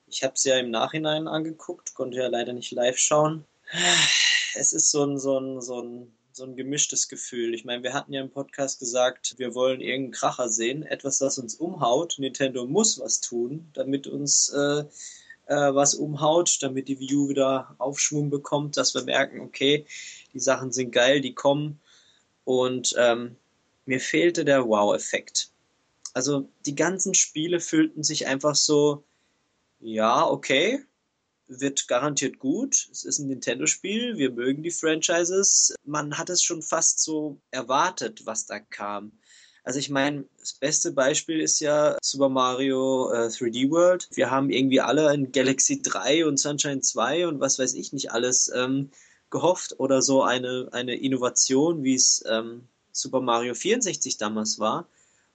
Ich habe es ja im Nachhinein angeguckt, konnte ja leider nicht live schauen. <sighs> Es ist so ein, so ein, so ein, so ein gemischtes Gefühl. Ich meine, wir hatten ja im Podcast gesagt, wir wollen irgendeinen Kracher sehen, etwas, das uns umhaut. Nintendo muss was tun, damit uns äh, äh, was umhaut, damit die View wieder Aufschwung bekommt, dass wir merken, okay, die Sachen sind geil, die kommen. Und ähm, mir fehlte der Wow-Effekt. Also die ganzen Spiele fühlten sich einfach so, ja, okay, wird garantiert gut. Es ist ein Nintendo-Spiel, wir mögen die Franchises. Man hat es schon fast so erwartet, was da kam. Also ich meine, das beste Beispiel ist ja Super Mario äh, 3D World. Wir haben irgendwie alle in Galaxy 3 und Sunshine 2 und was weiß ich nicht alles ähm, gehofft oder so eine, eine Innovation, wie es ähm, Super Mario 64 damals war.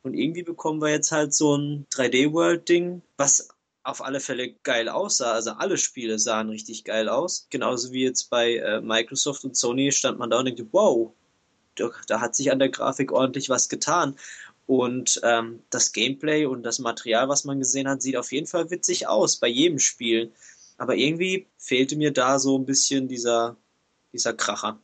Und irgendwie bekommen wir jetzt halt so ein 3D-World-Ding, was auf alle Fälle geil aussah. Also alle Spiele sahen richtig geil aus. Genauso wie jetzt bei äh, Microsoft und Sony stand man da und denkt, wow, da, da hat sich an der Grafik ordentlich was getan. Und ähm, das Gameplay und das Material, was man gesehen hat, sieht auf jeden Fall witzig aus bei jedem Spiel. Aber irgendwie fehlte mir da so ein bisschen dieser, dieser Kracher.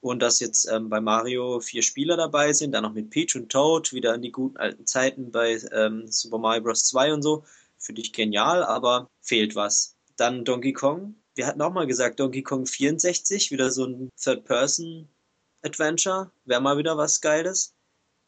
Und dass jetzt ähm, bei Mario vier Spieler dabei sind, dann noch mit Peach und Toad, wieder in die guten alten Zeiten bei ähm, Super Mario Bros. 2 und so, finde ich genial, aber fehlt was. Dann Donkey Kong. Wir hatten auch mal gesagt, Donkey Kong 64, wieder so ein Third-Person Adventure. Wäre mal wieder was Geiles.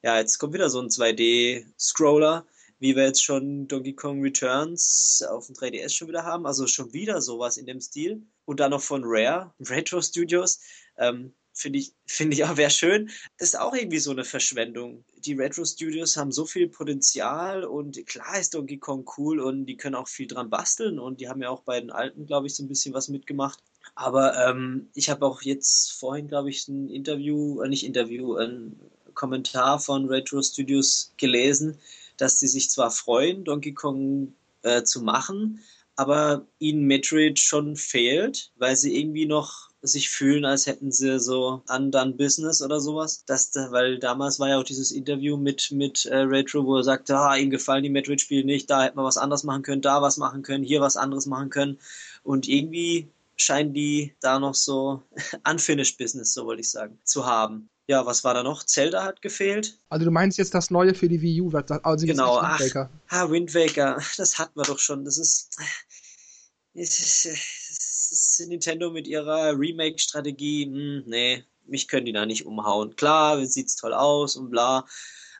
Ja, jetzt kommt wieder so ein 2D-Scroller, wie wir jetzt schon Donkey Kong Returns auf dem 3DS schon wieder haben. Also schon wieder sowas in dem Stil. Und dann noch von Rare, <laughs> Retro Studios. Ähm, Finde ich, finde ich auch, wäre schön. Das ist auch irgendwie so eine Verschwendung. Die Retro Studios haben so viel Potenzial und klar ist Donkey Kong cool und die können auch viel dran basteln und die haben ja auch bei den alten, glaube ich, so ein bisschen was mitgemacht. Aber ähm, ich habe auch jetzt vorhin, glaube ich, ein Interview, äh, nicht Interview, ein Kommentar von Retro Studios gelesen, dass sie sich zwar freuen, Donkey Kong äh, zu machen, aber ihnen Metroid schon fehlt, weil sie irgendwie noch sich fühlen, als hätten sie so undone Business oder sowas. Das, weil damals war ja auch dieses Interview mit, mit äh, Retro, wo er sagte, ah, ihm gefallen die Metroid-Spiele nicht, da hätte man was anderes machen können, da was machen können, hier was anderes machen können. Und irgendwie scheinen die da noch so <laughs> unfinished Business, so wollte ich sagen, zu haben. Ja, was war da noch? Zelda hat gefehlt. Also du meinst jetzt das neue für die Wii U, also genau, Wind Waker. Ach, ah, Wind Waker, <laughs> das hatten wir doch schon. Das ist, <laughs> das ist, das ist Nintendo mit ihrer Remake-Strategie. Hm, nee, mich können die da nicht umhauen. Klar, sieht's toll aus und bla,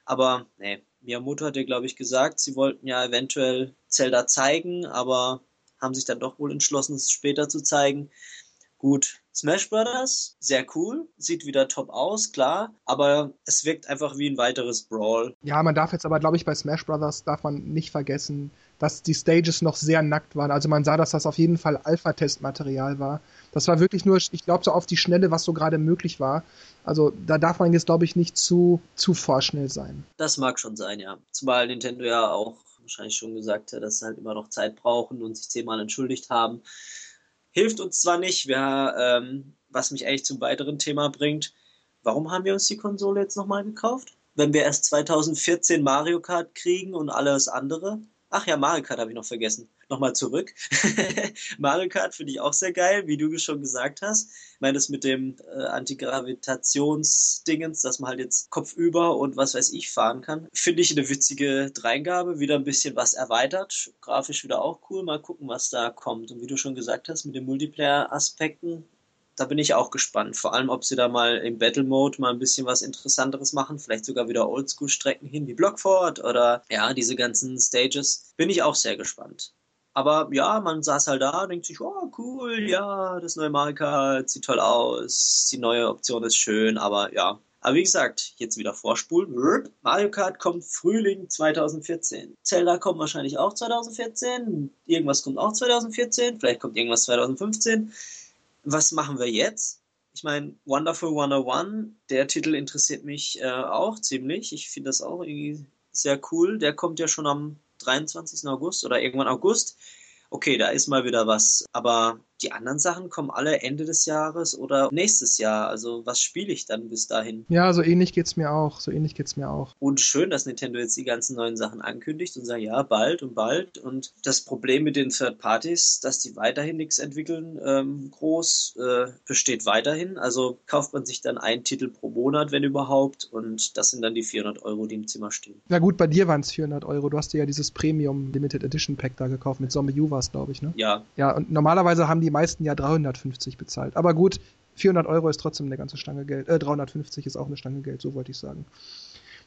aber nee. Miyamoto hat ja, glaube ich, gesagt, sie wollten ja eventuell Zelda zeigen, aber haben sich dann doch wohl entschlossen, es später zu zeigen. Gut, Smash Brothers, sehr cool, sieht wieder top aus, klar, aber es wirkt einfach wie ein weiteres Brawl. Ja, man darf jetzt aber, glaube ich, bei Smash Brothers darf man nicht vergessen, dass die Stages noch sehr nackt waren. Also man sah, dass das auf jeden Fall Alpha-Testmaterial war. Das war wirklich nur, ich glaube, so auf die Schnelle, was so gerade möglich war. Also da darf man jetzt, glaube ich, nicht zu, zu vorschnell sein. Das mag schon sein, ja. Zumal Nintendo ja auch wahrscheinlich schon gesagt hat, dass sie halt immer noch Zeit brauchen und sich zehnmal entschuldigt haben hilft uns zwar nicht, wir, ähm, was mich eigentlich zum weiteren Thema bringt. Warum haben wir uns die Konsole jetzt nochmal gekauft? Wenn wir erst 2014 Mario Kart kriegen und alles andere? Ach ja, Mario Kart habe ich noch vergessen. Nochmal zurück. <laughs> Mario Kart finde ich auch sehr geil, wie du schon gesagt hast. Ich meine, das mit dem äh, Antigravitationsdingens, dass man halt jetzt kopfüber und was weiß ich fahren kann, finde ich eine witzige Dreingabe. Wieder ein bisschen was erweitert. Grafisch wieder auch cool. Mal gucken, was da kommt. Und wie du schon gesagt hast, mit den Multiplayer-Aspekten da bin ich auch gespannt. Vor allem, ob sie da mal im Battle Mode mal ein bisschen was Interessanteres machen. Vielleicht sogar wieder Oldschool-Strecken hin wie Blockfort oder ja, diese ganzen Stages. Bin ich auch sehr gespannt. Aber ja, man saß halt da, denkt sich, oh cool, ja, das neue Mario Kart sieht toll aus, die neue Option ist schön, aber ja. Aber wie gesagt, jetzt wieder vorspulen. Mario Kart kommt Frühling 2014. Zelda kommt wahrscheinlich auch 2014. Irgendwas kommt auch 2014. Vielleicht kommt irgendwas 2015 was machen wir jetzt? Ich meine, Wonderful 101, der Titel interessiert mich äh, auch ziemlich. Ich finde das auch irgendwie sehr cool. Der kommt ja schon am 23. August oder irgendwann August. Okay, da ist mal wieder was. Aber die anderen Sachen kommen alle Ende des Jahres oder nächstes Jahr. Also was spiele ich dann bis dahin? Ja, so ähnlich geht's mir auch. So ähnlich geht's mir auch. Und schön, dass Nintendo jetzt die ganzen neuen Sachen ankündigt und sagt, ja, bald und bald. Und das Problem mit den Third Parties, dass die weiterhin nichts entwickeln, ähm, groß, äh, besteht weiterhin. Also kauft man sich dann einen Titel pro Monat, wenn überhaupt. Und das sind dann die 400 Euro, die im Zimmer stehen. Ja gut, bei dir waren es 400 Euro. Du hast dir ja dieses Premium Limited Edition Pack da gekauft. Mit Zombie U war es, glaube ich, ne? Ja. Ja, und normalerweise haben die meisten ja 350 bezahlt. Aber gut, 400 Euro ist trotzdem eine ganze Stange Geld. Äh, 350 ist auch eine Stange Geld, so wollte ich sagen.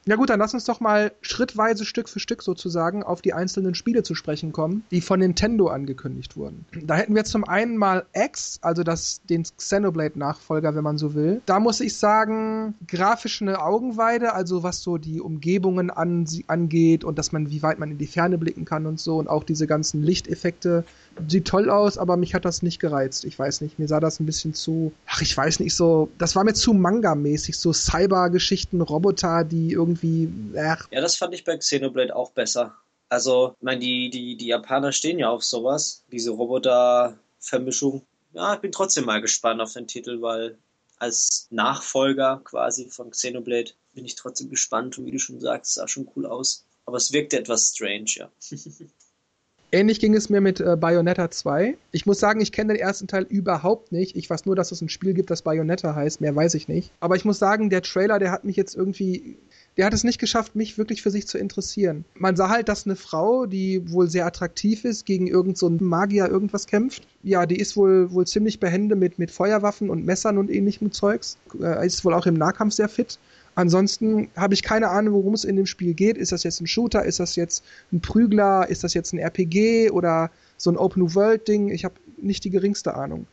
Ja gut, dann lass uns doch mal schrittweise Stück für Stück sozusagen auf die einzelnen Spiele zu sprechen kommen, die von Nintendo angekündigt wurden. Da hätten wir zum einen mal X, also das, den Xenoblade-Nachfolger, wenn man so will. Da muss ich sagen, grafisch eine Augenweide, also was so die Umgebungen an, angeht und dass man, wie weit man in die Ferne blicken kann und so und auch diese ganzen Lichteffekte. Sieht toll aus, aber mich hat das nicht gereizt. Ich weiß nicht, mir sah das ein bisschen zu, ach, ich weiß nicht, so, das war mir zu Manga-mäßig, so Cyber-Geschichten, Roboter, die irgendwie. Ach. Ja, das fand ich bei Xenoblade auch besser. Also, ich meine, die, die, die Japaner stehen ja auf sowas, diese Roboter-Vermischung. Ja, ich bin trotzdem mal gespannt auf den Titel, weil als Nachfolger quasi von Xenoblade bin ich trotzdem gespannt und wie du schon sagst, sah schon cool aus. Aber es wirkte etwas strange, ja. <laughs> Ähnlich ging es mir mit äh, Bayonetta 2. Ich muss sagen, ich kenne den ersten Teil überhaupt nicht. Ich weiß nur, dass es ein Spiel gibt, das Bayonetta heißt. Mehr weiß ich nicht. Aber ich muss sagen, der Trailer, der hat mich jetzt irgendwie der hat es nicht geschafft, mich wirklich für sich zu interessieren. Man sah halt, dass eine Frau, die wohl sehr attraktiv ist, gegen irgendeinen so Magier irgendwas kämpft. Ja, die ist wohl, wohl ziemlich behende mit, mit Feuerwaffen und Messern und ähnlichem Zeugs. Äh, ist wohl auch im Nahkampf sehr fit. Ansonsten habe ich keine Ahnung, worum es in dem Spiel geht. Ist das jetzt ein Shooter? Ist das jetzt ein Prügler? Ist das jetzt ein RPG oder so ein Open-World-Ding? Ich habe nicht die geringste Ahnung.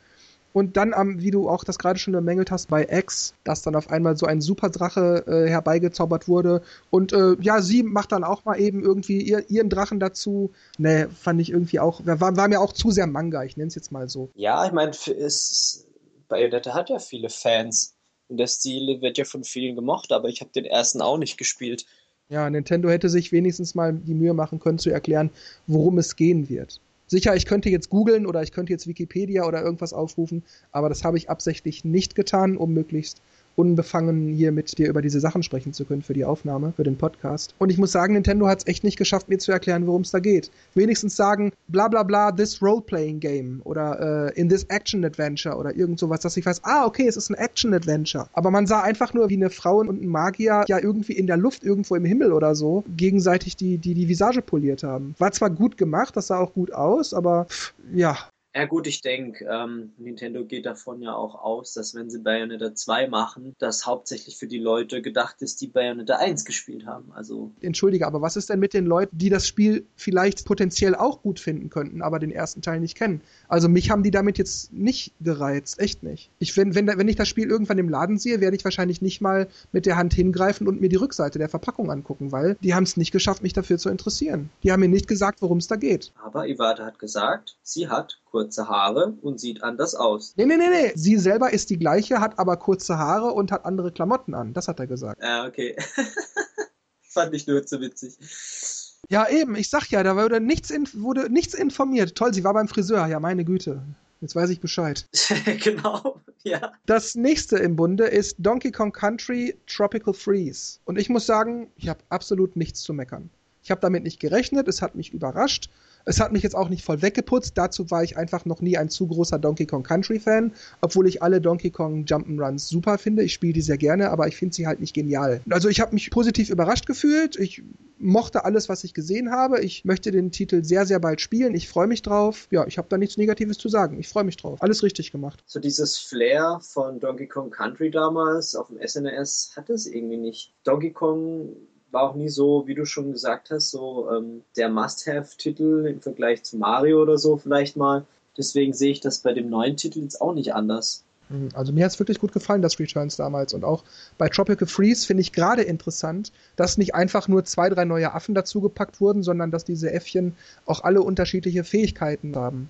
Und dann, am, wie du auch das gerade schon bemängelt hast, bei X, dass dann auf einmal so ein Superdrache äh, herbeigezaubert wurde. Und äh, ja, sie macht dann auch mal eben irgendwie ihr, ihren Drachen dazu. Ne, fand ich irgendwie auch, war, war mir auch zu sehr Manga, ich nenne es jetzt mal so. Ja, ich meine, Bayonetta hat ja viele Fans. Und der Stil wird ja von vielen gemocht, aber ich habe den ersten auch nicht gespielt. Ja, Nintendo hätte sich wenigstens mal die Mühe machen können zu erklären, worum es gehen wird. Sicher, ich könnte jetzt googeln oder ich könnte jetzt Wikipedia oder irgendwas aufrufen, aber das habe ich absichtlich nicht getan, um möglichst unbefangen hier mit dir über diese Sachen sprechen zu können für die Aufnahme, für den Podcast. Und ich muss sagen, Nintendo hat es echt nicht geschafft, mir zu erklären, worum es da geht. Wenigstens sagen, bla bla bla, this role-playing game oder äh, in this action adventure oder irgend sowas, dass ich weiß, ah, okay, es ist ein action adventure. Aber man sah einfach nur, wie eine Frau und ein Magier ja irgendwie in der Luft, irgendwo im Himmel oder so, gegenseitig die, die, die Visage poliert haben. War zwar gut gemacht, das sah auch gut aus, aber pff, ja, ja gut, ich denke, ähm, Nintendo geht davon ja auch aus, dass wenn sie Bayonetta 2 machen, das hauptsächlich für die Leute gedacht ist, die Bayonetta 1 gespielt haben. Also Entschuldige, aber was ist denn mit den Leuten, die das Spiel vielleicht potenziell auch gut finden könnten, aber den ersten Teil nicht kennen? Also mich haben die damit jetzt nicht gereizt, echt nicht. Ich, wenn, wenn, wenn ich das Spiel irgendwann im Laden sehe, werde ich wahrscheinlich nicht mal mit der Hand hingreifen und mir die Rückseite der Verpackung angucken, weil die haben es nicht geschafft, mich dafür zu interessieren. Die haben mir nicht gesagt, worum es da geht. Aber Iwata hat gesagt, sie hat kurze Haare und sieht anders aus. Nee, nee, nee, nee. Sie selber ist die gleiche, hat aber kurze Haare und hat andere Klamotten an. Das hat er gesagt. Ja, okay. <laughs> Fand ich nur zu witzig. Ja, eben, ich sag ja, da wurde nichts, wurde nichts informiert. Toll, sie war beim Friseur, ja, meine Güte. Jetzt weiß ich Bescheid. <laughs> genau, ja. Das nächste im Bunde ist Donkey Kong Country Tropical Freeze. Und ich muss sagen, ich habe absolut nichts zu meckern. Ich habe damit nicht gerechnet, es hat mich überrascht. Es hat mich jetzt auch nicht voll weggeputzt. Dazu war ich einfach noch nie ein zu großer Donkey Kong Country Fan, obwohl ich alle Donkey Kong Jump'n'Runs super finde. Ich spiele die sehr gerne, aber ich finde sie halt nicht genial. Also ich habe mich positiv überrascht gefühlt. Ich mochte alles, was ich gesehen habe. Ich möchte den Titel sehr, sehr bald spielen. Ich freue mich drauf. Ja, ich habe da nichts Negatives zu sagen. Ich freue mich drauf. Alles richtig gemacht. So dieses Flair von Donkey Kong Country damals auf dem SNES hatte es irgendwie nicht. Donkey Kong war auch nie so, wie du schon gesagt hast, so ähm, der Must-Have-Titel im Vergleich zu Mario oder so vielleicht mal. Deswegen sehe ich das bei dem neuen Titel jetzt auch nicht anders. Mhm, also mir hat es wirklich gut gefallen, das Returns damals. Und auch bei Tropical Freeze finde ich gerade interessant, dass nicht einfach nur zwei, drei neue Affen dazugepackt wurden, sondern dass diese Äffchen auch alle unterschiedliche Fähigkeiten haben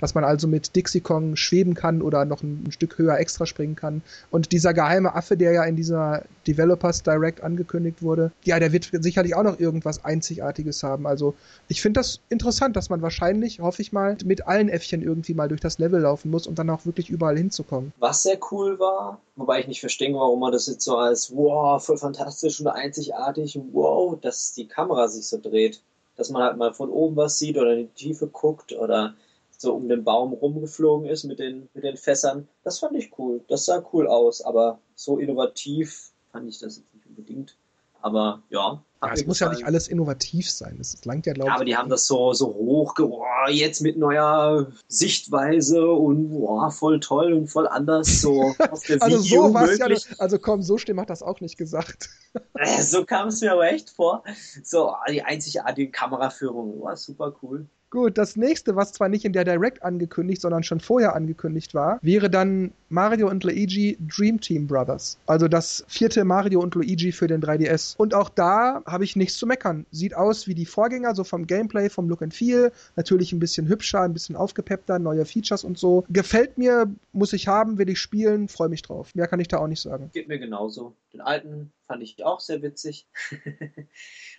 dass man also mit Dixie Kong schweben kann oder noch ein, ein, Stück höher extra springen kann. Und dieser geheime Affe, der ja in dieser Developers Direct angekündigt wurde, ja, der wird sicherlich auch noch irgendwas Einzigartiges haben. Also ich finde das interessant, dass man wahrscheinlich, hoffe ich mal, mit allen Äffchen irgendwie mal durch das Level laufen muss, um dann auch wirklich überall hinzukommen. Was sehr cool war, wobei ich nicht verstehe, warum man das jetzt so als wow, voll fantastisch und einzigartig, wow, dass die Kamera sich so dreht. Dass man halt mal von oben was sieht oder in die Tiefe guckt oder so um den Baum rumgeflogen ist mit den, mit den Fässern. Das fand ich cool. Das sah cool aus, aber so innovativ fand ich das jetzt nicht unbedingt. Aber ja. ja es muss ja nicht alles innovativ sein. Das langt ja, glaube ich. Ja, aber die haben das so, so hoch, oh, jetzt mit neuer Sichtweise und oh, voll toll und voll anders. So <laughs> also so war ja. Also komm, so schlimm hat das auch nicht gesagt. <laughs> Äh, so kam es mir aber echt vor. So, die einzigartige Kameraführung, war oh, super cool. Gut, das nächste, was zwar nicht in der Direct angekündigt, sondern schon vorher angekündigt war, wäre dann Mario und Luigi Dream Team Brothers. Also das vierte Mario und Luigi für den 3DS. Und auch da habe ich nichts zu meckern. Sieht aus wie die Vorgänger, so vom Gameplay, vom Look and Feel. Natürlich ein bisschen hübscher, ein bisschen aufgepeppter, neue Features und so. Gefällt mir, muss ich haben, will ich spielen, freue mich drauf. Mehr kann ich da auch nicht sagen. Geht mir genauso. Den alten fand ich auch sehr witzig. <laughs>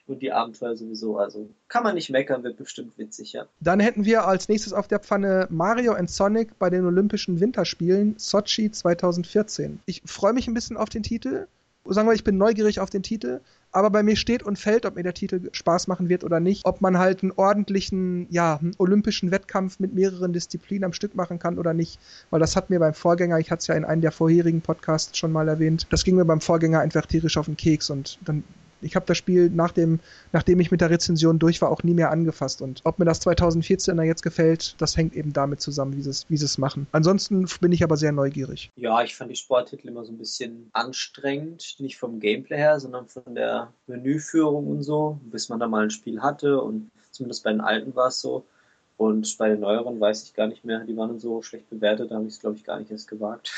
und die Abenteuer sowieso. Also kann man nicht meckern, wird bestimmt witzig, ja. Dann hätten wir als nächstes auf der Pfanne Mario and Sonic bei den Olympischen Winterspielen Sochi 2014. Ich freue mich ein bisschen auf den Titel. Sagen wir, ich bin neugierig auf den Titel, aber bei mir steht und fällt, ob mir der Titel Spaß machen wird oder nicht, ob man halt einen ordentlichen, ja, einen olympischen Wettkampf mit mehreren Disziplinen am Stück machen kann oder nicht. Weil das hat mir beim Vorgänger, ich hatte es ja in einem der vorherigen Podcasts schon mal erwähnt, das ging mir beim Vorgänger einfach tierisch auf den Keks und dann ich habe das Spiel nach dem, nachdem ich mit der Rezension durch war, auch nie mehr angefasst. Und ob mir das 2014er jetzt gefällt, das hängt eben damit zusammen, wie sie es, wie sie es machen. Ansonsten bin ich aber sehr neugierig. Ja, ich fand die Sporttitel immer so ein bisschen anstrengend, nicht vom Gameplay her, sondern von der Menüführung und so, bis man da mal ein Spiel hatte und zumindest bei den alten war es so. Und bei den neueren weiß ich gar nicht mehr, die waren so schlecht bewertet, da habe ich es, glaube ich, gar nicht erst gewagt.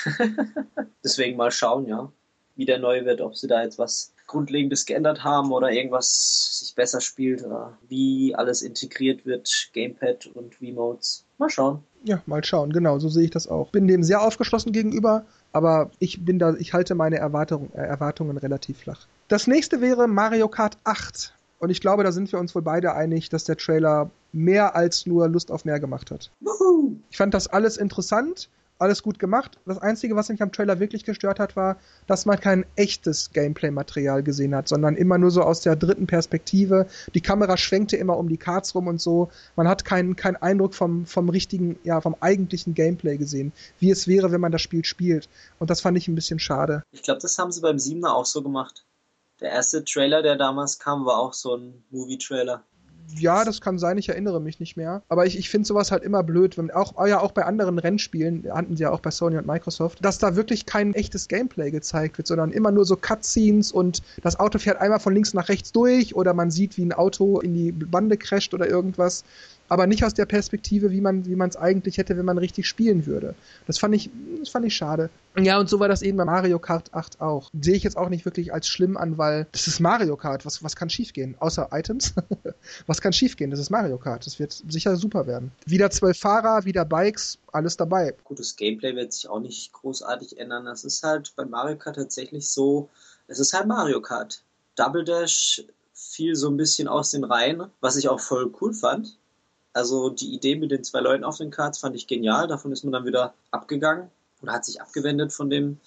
<laughs> Deswegen mal schauen, ja, wie der neue wird, ob sie da jetzt was Grundlegendes geändert haben oder irgendwas sich besser spielt oder wie alles integriert wird, Gamepad und V-Modes. Mal schauen. Ja, mal schauen, genau, so sehe ich das auch. Bin dem sehr aufgeschlossen gegenüber, aber ich bin da, ich halte meine Erwartung, äh, Erwartungen relativ flach. Das nächste wäre Mario Kart 8. Und ich glaube, da sind wir uns wohl beide einig, dass der Trailer mehr als nur Lust auf mehr gemacht hat. Woohoo. Ich fand das alles interessant, alles gut gemacht. Das Einzige, was mich am Trailer wirklich gestört hat, war, dass man kein echtes Gameplay-Material gesehen hat, sondern immer nur so aus der dritten Perspektive. Die Kamera schwenkte immer um die Karts rum und so. Man hat keinen keinen Eindruck vom, vom richtigen, ja, vom eigentlichen Gameplay gesehen, wie es wäre, wenn man das Spiel spielt. Und das fand ich ein bisschen schade. Ich glaube, das haben sie beim Siebener auch so gemacht. Der erste Trailer, der damals kam, war auch so ein Movie-Trailer. Ja, das kann sein, ich erinnere mich nicht mehr. Aber ich, ich finde sowas halt immer blöd, wenn auch, ja, auch bei anderen Rennspielen, hatten sie ja auch bei Sony und Microsoft, dass da wirklich kein echtes Gameplay gezeigt wird, sondern immer nur so Cutscenes und das Auto fährt einmal von links nach rechts durch oder man sieht, wie ein Auto in die Bande crasht oder irgendwas aber nicht aus der Perspektive, wie man wie es eigentlich hätte, wenn man richtig spielen würde. Das fand ich das fand ich schade. Ja, und so war das eben bei Mario Kart 8 auch. Sehe ich jetzt auch nicht wirklich als schlimm an, weil das ist Mario Kart. Was, was kann schiefgehen? Außer Items? <laughs> was kann schiefgehen? Das ist Mario Kart. Das wird sicher super werden. Wieder zwölf Fahrer, wieder Bikes, alles dabei. Gutes Gameplay wird sich auch nicht großartig ändern. Das ist halt bei Mario Kart tatsächlich so, es ist halt Mario Kart. Double Dash fiel so ein bisschen aus den Reihen, was ich auch voll cool fand. Also die Idee mit den zwei Leuten auf den Cards fand ich genial. Davon ist man dann wieder abgegangen oder hat sich abgewendet von dem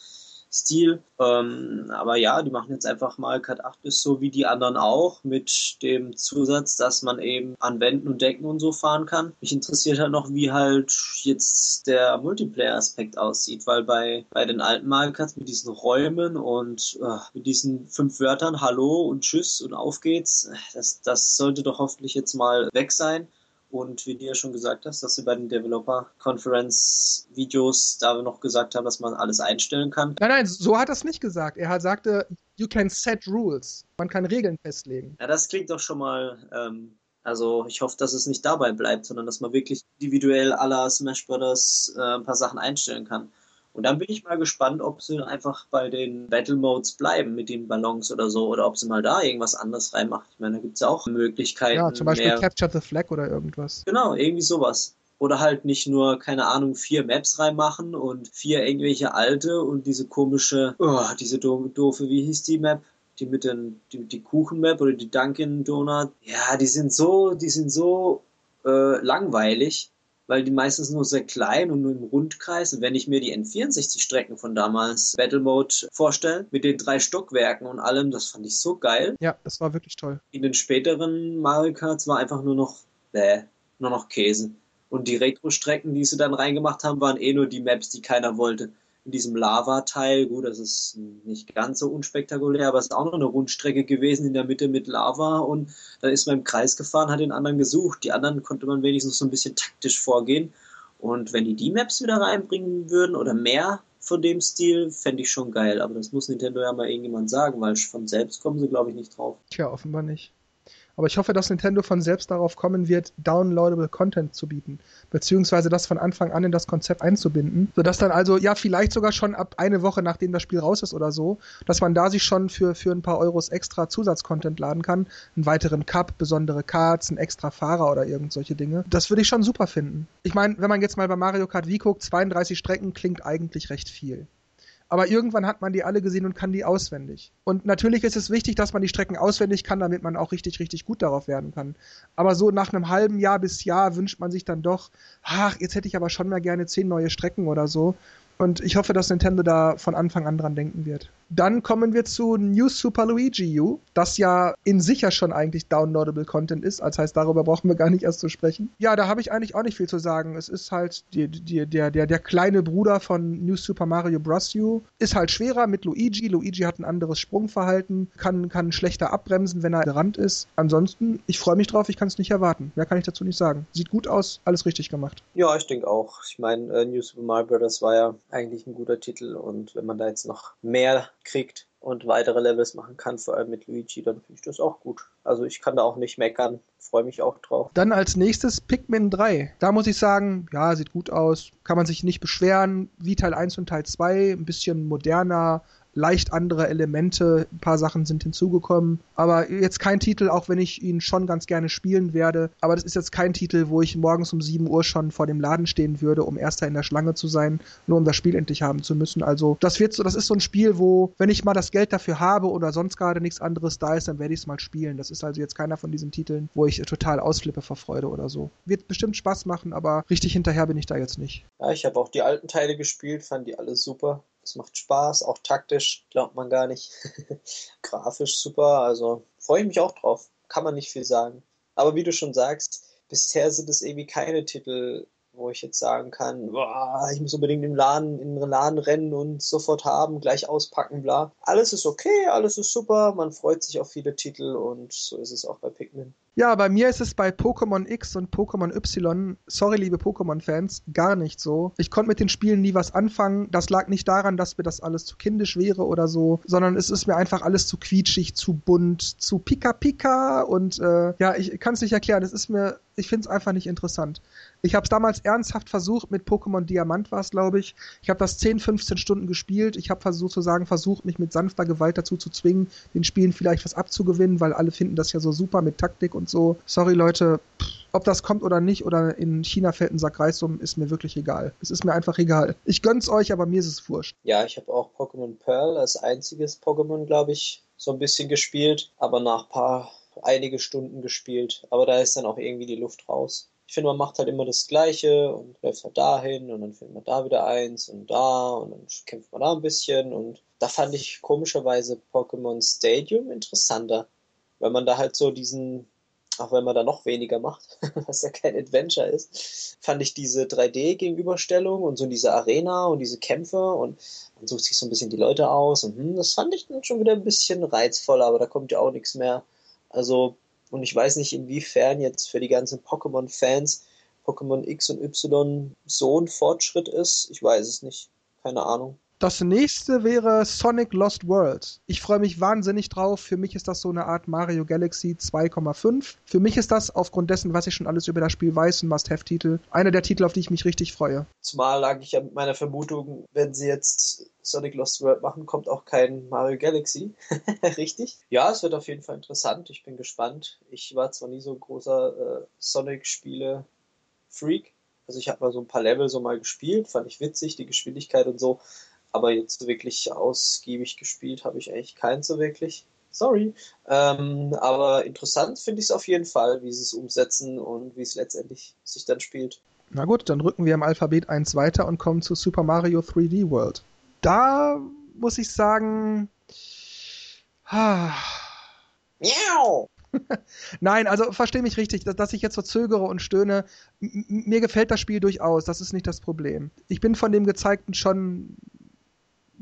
Stil. Ähm, aber ja, die machen jetzt einfach mal Cut 8 ist so wie die anderen auch, mit dem Zusatz, dass man eben an Wänden und Decken und so fahren kann. Mich interessiert halt noch, wie halt jetzt der Multiplayer-Aspekt aussieht, weil bei, bei den alten Mario Karts mit diesen Räumen und äh, mit diesen fünf Wörtern Hallo und Tschüss und auf geht's, das, das sollte doch hoffentlich jetzt mal weg sein. Und wie du ja schon gesagt hast, dass sie bei den Developer Conference Videos da noch gesagt haben, dass man alles einstellen kann. Nein, nein, so hat er es nicht gesagt. Er hat sagte, you can set rules. Man kann Regeln festlegen. Ja, das klingt doch schon mal. Ähm, also ich hoffe, dass es nicht dabei bleibt, sondern dass man wirklich individuell aller Smash Brothers äh, ein paar Sachen einstellen kann. Und dann bin ich mal gespannt, ob sie einfach bei den Battle Modes bleiben mit den Ballons oder so, oder ob sie mal da irgendwas anderes reinmachen. Ich meine, da gibt es ja auch Möglichkeiten. Ja, zum Beispiel mehr... Capture the Flag oder irgendwas. Genau, irgendwie sowas. Oder halt nicht nur, keine Ahnung, vier Maps reinmachen und vier irgendwelche alte und diese komische, oh, diese doofe, wie hieß die Map? Die mit den, die, die Kuchen-Map oder die Dunkin' Donut. Ja, die sind so, die sind so äh, langweilig weil die meistens nur sehr klein und nur im Rundkreis. Und wenn ich mir die N64-Strecken von damals Battle Mode vorstelle, mit den drei Stockwerken und allem, das fand ich so geil. Ja, das war wirklich toll. In den späteren Mario Karts war einfach nur noch, bäh, nur noch Käse. Und die Retro-Strecken, die sie dann reingemacht haben, waren eh nur die Maps, die keiner wollte in diesem Lava-Teil. Gut, das ist nicht ganz so unspektakulär, aber es ist auch noch eine Rundstrecke gewesen in der Mitte mit Lava und dann ist man im Kreis gefahren, hat den anderen gesucht. Die anderen konnte man wenigstens so ein bisschen taktisch vorgehen. Und wenn die die Maps wieder reinbringen würden oder mehr von dem Stil, fände ich schon geil. Aber das muss Nintendo ja mal irgendjemand sagen, weil von selbst kommen sie, glaube ich, nicht drauf. Tja, offenbar nicht. Aber ich hoffe, dass Nintendo von selbst darauf kommen wird, downloadable Content zu bieten, beziehungsweise das von Anfang an in das Konzept einzubinden, sodass dann also, ja, vielleicht sogar schon ab eine Woche, nachdem das Spiel raus ist oder so, dass man da sich schon für, für ein paar Euros extra Zusatzcontent laden kann, einen weiteren Cup, besondere Cards, einen extra Fahrer oder irgend solche Dinge. Das würde ich schon super finden. Ich meine, wenn man jetzt mal bei Mario Kart Wii guckt, 32 Strecken klingt eigentlich recht viel aber irgendwann hat man die alle gesehen und kann die auswendig. Und natürlich ist es wichtig, dass man die Strecken auswendig kann, damit man auch richtig, richtig gut darauf werden kann. Aber so nach einem halben Jahr bis Jahr wünscht man sich dann doch, ach, jetzt hätte ich aber schon mal gerne zehn neue Strecken oder so. Und ich hoffe, dass Nintendo da von Anfang an dran denken wird. Dann kommen wir zu New Super Luigi U, das ja in sich ja schon eigentlich downloadable Content ist. Das heißt, darüber brauchen wir gar nicht erst zu sprechen. Ja, da habe ich eigentlich auch nicht viel zu sagen. Es ist halt die, die, der, der, der kleine Bruder von New Super Mario Bros. U. Ist halt schwerer mit Luigi. Luigi hat ein anderes Sprungverhalten, kann, kann schlechter abbremsen, wenn er gerannt ist. Ansonsten, ich freue mich drauf, ich kann es nicht erwarten. Mehr kann ich dazu nicht sagen. Sieht gut aus, alles richtig gemacht. Ja, ich denke auch. Ich meine, äh, New Super Mario Bros. war ja eigentlich ein guter Titel und wenn man da jetzt noch mehr kriegt, und weitere Levels machen kann, vor allem mit Luigi, dann finde ich das auch gut. Also ich kann da auch nicht meckern, freue mich auch drauf. Dann als nächstes Pikmin 3. Da muss ich sagen, ja, sieht gut aus, kann man sich nicht beschweren, wie Teil 1 und Teil 2, ein bisschen moderner, leicht andere Elemente, ein paar Sachen sind hinzugekommen. Aber jetzt kein Titel, auch wenn ich ihn schon ganz gerne spielen werde. Aber das ist jetzt kein Titel, wo ich morgens um 7 Uhr schon vor dem Laden stehen würde, um erster in der Schlange zu sein, nur um das Spiel endlich haben zu müssen. Also das wird so, das ist so ein Spiel, wo, wenn ich mal das Geld dafür habe oder sonst gerade nichts anderes da ist, dann werde ich es mal spielen. Das ist also jetzt keiner von diesen Titeln, wo ich total ausflippe vor Freude oder so. Wird bestimmt Spaß machen, aber richtig hinterher bin ich da jetzt nicht. Ja, ich habe auch die alten Teile gespielt, fand die alle super. Es macht Spaß, auch taktisch, glaubt man gar nicht. <laughs> Grafisch super, also freue ich mich auch drauf. Kann man nicht viel sagen. Aber wie du schon sagst, bisher sind es irgendwie keine Titel, wo ich jetzt sagen kann, boah, ich muss unbedingt im Laden, in den Laden rennen und sofort haben, gleich auspacken, bla. Alles ist okay, alles ist super, man freut sich auf viele Titel und so ist es auch bei Pikmin. Ja, bei mir ist es bei Pokémon X und Pokémon Y, sorry liebe Pokémon-Fans, gar nicht so. Ich konnte mit den Spielen nie was anfangen. Das lag nicht daran, dass mir das alles zu kindisch wäre oder so, sondern es ist mir einfach alles zu quietschig, zu bunt, zu pika-pika und äh, ja, ich kann es nicht erklären. Es ist mir, ich finde es einfach nicht interessant. Ich habe es damals ernsthaft versucht, mit Pokémon Diamant war es, glaube ich. Ich habe das 10, 15 Stunden gespielt. Ich habe sozusagen versucht, mich mit sanfter Gewalt dazu zu zwingen, den Spielen vielleicht was abzugewinnen, weil alle finden das ja so super mit Taktik und so. Sorry Leute, ob das kommt oder nicht oder in China fällt ein Sack Reis um, ist mir wirklich egal. Es ist mir einfach egal. Ich gönn's euch, aber mir ist es wurscht. Ja, ich habe auch Pokémon Pearl als einziges Pokémon, glaube ich, so ein bisschen gespielt, aber nach paar einige Stunden gespielt. Aber da ist dann auch irgendwie die Luft raus. Ich finde, man macht halt immer das Gleiche und läuft halt dahin und dann findet man da wieder eins und da und dann kämpft man da ein bisschen und da fand ich komischerweise Pokémon Stadium interessanter, weil man da halt so diesen auch wenn man da noch weniger macht, <laughs> was ja kein Adventure ist, fand ich diese 3D-Gegenüberstellung und so diese Arena und diese Kämpfe und man sucht sich so ein bisschen die Leute aus und hm, das fand ich dann schon wieder ein bisschen reizvoller, aber da kommt ja auch nichts mehr. Also, und ich weiß nicht, inwiefern jetzt für die ganzen Pokémon-Fans Pokémon X und Y so ein Fortschritt ist. Ich weiß es nicht. Keine Ahnung. Das nächste wäre Sonic Lost World. Ich freue mich wahnsinnig drauf. Für mich ist das so eine Art Mario Galaxy 2,5. Für mich ist das aufgrund dessen, was ich schon alles über das Spiel weiß, ein Must-Have-Titel. Einer der Titel, auf die ich mich richtig freue. Zumal lag ich ja mit meiner Vermutung, wenn sie jetzt Sonic Lost World machen, kommt auch kein Mario Galaxy. <laughs> richtig? Ja, es wird auf jeden Fall interessant. Ich bin gespannt. Ich war zwar nie so ein großer äh, Sonic-Spiele-Freak. Also ich habe mal so ein paar Level so mal gespielt, fand ich witzig, die Geschwindigkeit und so aber jetzt wirklich ausgiebig gespielt habe ich eigentlich keinen so wirklich. Sorry. Ähm, aber interessant finde ich es auf jeden Fall, wie sie es umsetzen und wie es letztendlich sich dann spielt. Na gut, dann rücken wir im Alphabet eins weiter und kommen zu Super Mario 3D World. Da muss ich sagen. Miau! <laughs> Nein, also verstehe mich richtig, dass, dass, ich jetzt verzögere und stöhne. M mir gefällt das Spiel durchaus, das ist nicht das Problem. Ich bin von dem Gezeigten schon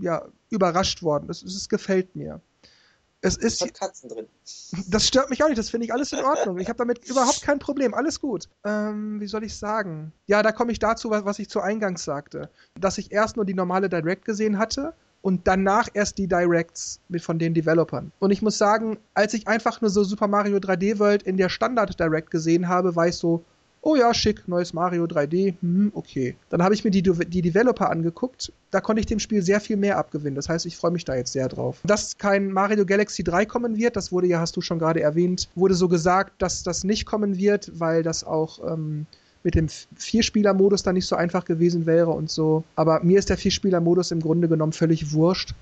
ja, überrascht worden. Es, es gefällt mir. Es ist. Hat Katzen drin. Das stört mich auch nicht, das finde ich alles in Ordnung. Ich habe damit überhaupt kein Problem, alles gut. Ähm, wie soll ich sagen? Ja, da komme ich dazu, was, was ich zu Eingangs sagte. Dass ich erst nur die normale Direct gesehen hatte und danach erst die Directs mit von den Developern. Und ich muss sagen, als ich einfach nur so Super Mario 3D World in der Standard Direct gesehen habe, war ich so, oh ja, schick, neues Mario 3D, hm, okay. Dann habe ich mir die, die Developer angeguckt, da konnte ich dem Spiel sehr viel mehr abgewinnen. Das heißt, ich freue mich da jetzt sehr drauf. Dass kein Mario Galaxy 3 kommen wird, das wurde ja, hast du schon gerade erwähnt, wurde so gesagt, dass das nicht kommen wird, weil das auch ähm, mit dem Vierspieler-Modus dann nicht so einfach gewesen wäre und so. Aber mir ist der Vierspieler-Modus im Grunde genommen völlig wurscht.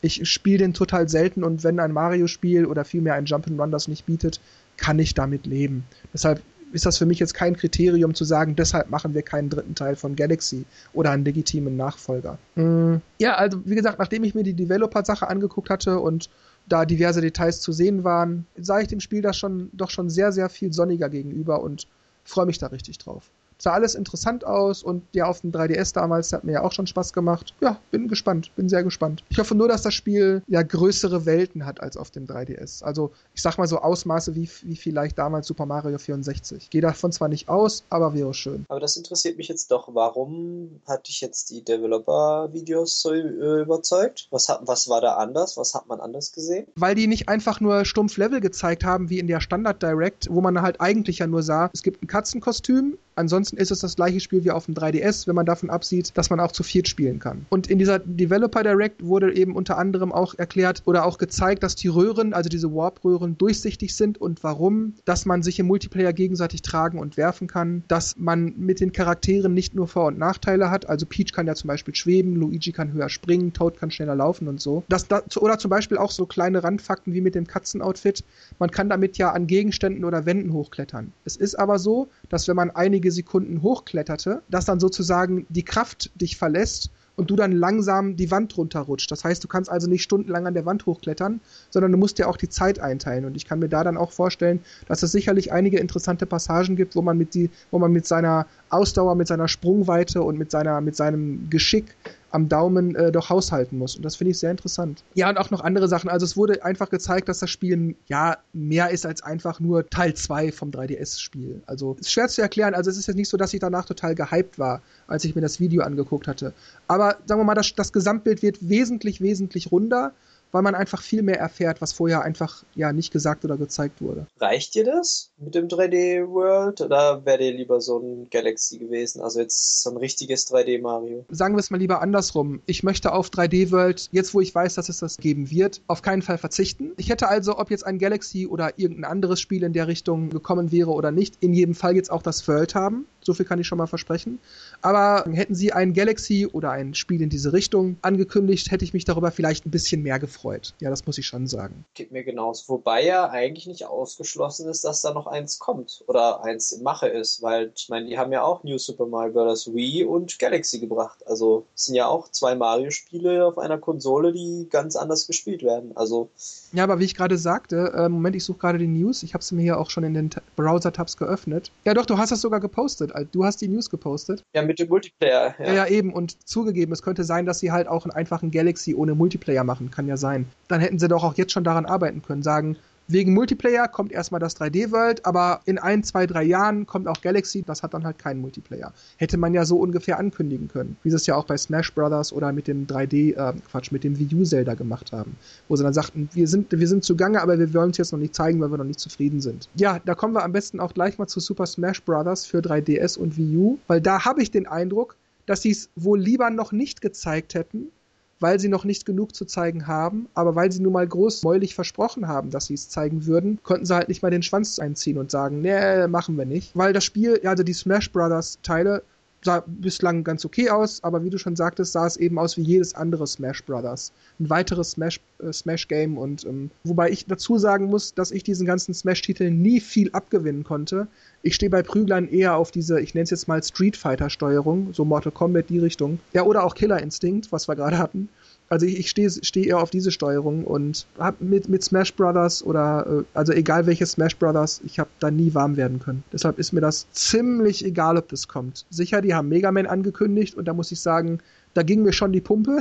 Ich spiele den total selten und wenn ein Mario-Spiel oder vielmehr ein Jump'n'Run das nicht bietet, kann ich damit leben. Deshalb ist das für mich jetzt kein Kriterium zu sagen, deshalb machen wir keinen dritten Teil von Galaxy oder einen legitimen Nachfolger. Mhm. Ja, also wie gesagt, nachdem ich mir die Developer-Sache angeguckt hatte und da diverse Details zu sehen waren, sah ich dem Spiel das schon doch schon sehr, sehr viel sonniger gegenüber und freue mich da richtig drauf. Sah alles interessant aus und ja, auf dem 3DS damals hat mir ja auch schon Spaß gemacht. Ja, bin gespannt, bin sehr gespannt. Ich hoffe nur, dass das Spiel ja größere Welten hat als auf dem 3DS. Also, ich sag mal so Ausmaße wie, wie vielleicht damals Super Mario 64. Gehe davon zwar nicht aus, aber wäre schön. Aber das interessiert mich jetzt doch. Warum hat dich jetzt die Developer-Videos so äh, überzeugt? Was, hat, was war da anders? Was hat man anders gesehen? Weil die nicht einfach nur stumpf Level gezeigt haben, wie in der Standard Direct, wo man halt eigentlich ja nur sah, es gibt ein Katzenkostüm, Ansonsten ist es das gleiche Spiel wie auf dem 3DS, wenn man davon absieht, dass man auch zu viert spielen kann. Und in dieser Developer Direct wurde eben unter anderem auch erklärt oder auch gezeigt, dass die Röhren, also diese Warp-Röhren, durchsichtig sind und warum, dass man sich im Multiplayer gegenseitig tragen und werfen kann, dass man mit den Charakteren nicht nur Vor- und Nachteile hat, also Peach kann ja zum Beispiel schweben, Luigi kann höher springen, Toad kann schneller laufen und so. Das, das, oder zum Beispiel auch so kleine Randfakten wie mit dem Katzenoutfit. Man kann damit ja an Gegenständen oder Wänden hochklettern. Es ist aber so, dass wenn man einige Sekunden hochkletterte, dass dann sozusagen die Kraft dich verlässt und du dann langsam die Wand runterrutscht. Das heißt, du kannst also nicht stundenlang an der Wand hochklettern, sondern du musst dir auch die Zeit einteilen. Und ich kann mir da dann auch vorstellen, dass es sicherlich einige interessante Passagen gibt, wo man mit die, wo man mit seiner Ausdauer, mit seiner Sprungweite und mit seiner, mit seinem Geschick am Daumen äh, doch haushalten muss. Und das finde ich sehr interessant. Ja, und auch noch andere Sachen. Also es wurde einfach gezeigt, dass das Spiel ja mehr ist als einfach nur Teil 2 vom 3DS-Spiel. Also ist schwer zu erklären. Also es ist jetzt nicht so, dass ich danach total gehypt war, als ich mir das Video angeguckt hatte. Aber sagen wir mal, das, das Gesamtbild wird wesentlich, wesentlich runder weil man einfach viel mehr erfährt, was vorher einfach ja nicht gesagt oder gezeigt wurde. Reicht dir das mit dem 3D World oder wäre dir lieber so ein Galaxy gewesen? Also jetzt so ein richtiges 3D Mario? Sagen wir es mal lieber andersrum. Ich möchte auf 3D World, jetzt wo ich weiß, dass es das geben wird, auf keinen Fall verzichten. Ich hätte also, ob jetzt ein Galaxy oder irgendein anderes Spiel in der Richtung gekommen wäre oder nicht, in jedem Fall jetzt auch das World haben. So viel kann ich schon mal versprechen. Aber hätten sie ein Galaxy oder ein Spiel in diese Richtung angekündigt, hätte ich mich darüber vielleicht ein bisschen mehr gefreut. Ja, das muss ich schon sagen. Geht mir genauso. Wobei ja eigentlich nicht ausgeschlossen ist, dass da noch eins kommt oder eins in Mache ist, weil ich meine, die haben ja auch New Super Mario Bros. Wii und Galaxy gebracht. Also es sind ja auch zwei Mario-Spiele auf einer Konsole, die ganz anders gespielt werden. Also ja, aber wie ich gerade sagte, äh, Moment, ich suche gerade die News. Ich habe sie mir hier auch schon in den Browser-Tabs geöffnet. Ja, doch, du hast das sogar gepostet. Du hast die News gepostet. Ja, mit dem Multiplayer. Ja. ja, ja, eben. Und zugegeben, es könnte sein, dass sie halt auch einen einfachen Galaxy ohne Multiplayer machen. Kann ja sein. Dann hätten sie doch auch jetzt schon daran arbeiten können. Sagen, Wegen Multiplayer kommt erstmal das 3D-World, aber in ein, zwei, drei Jahren kommt auch Galaxy, das hat dann halt keinen Multiplayer. Hätte man ja so ungefähr ankündigen können, wie sie es ja auch bei Smash Brothers oder mit dem 3D, äh, Quatsch, mit dem Wii U Zelda gemacht haben. Wo sie dann sagten, wir sind, wir sind zugange, aber wir wollen es jetzt noch nicht zeigen, weil wir noch nicht zufrieden sind. Ja, da kommen wir am besten auch gleich mal zu Super Smash Brothers für 3DS und Wii U, weil da habe ich den Eindruck, dass sie es wohl lieber noch nicht gezeigt hätten, weil sie noch nicht genug zu zeigen haben, aber weil sie nun mal großmäulig versprochen haben, dass sie es zeigen würden, konnten sie halt nicht mal den Schwanz einziehen und sagen, nee, machen wir nicht. Weil das Spiel, also die Smash Brothers Teile, sah bislang ganz okay aus, aber wie du schon sagtest, sah es eben aus wie jedes andere Smash Brothers. Ein weiteres Smash, äh, Smash Game und ähm, wobei ich dazu sagen muss, dass ich diesen ganzen Smash-Titeln nie viel abgewinnen konnte. Ich stehe bei Prüglern eher auf diese, ich nenne es jetzt mal Street Fighter-Steuerung, so Mortal Kombat die Richtung. Ja, oder auch Killer Instinct, was wir gerade hatten. Also ich, ich stehe steh eher auf diese Steuerung und hab mit, mit Smash Brothers oder äh, also egal welches Smash Brothers, ich habe da nie warm werden können. Deshalb ist mir das ziemlich egal, ob das kommt. Sicher, die haben Mega Man angekündigt und da muss ich sagen, da ging mir schon die Pumpe.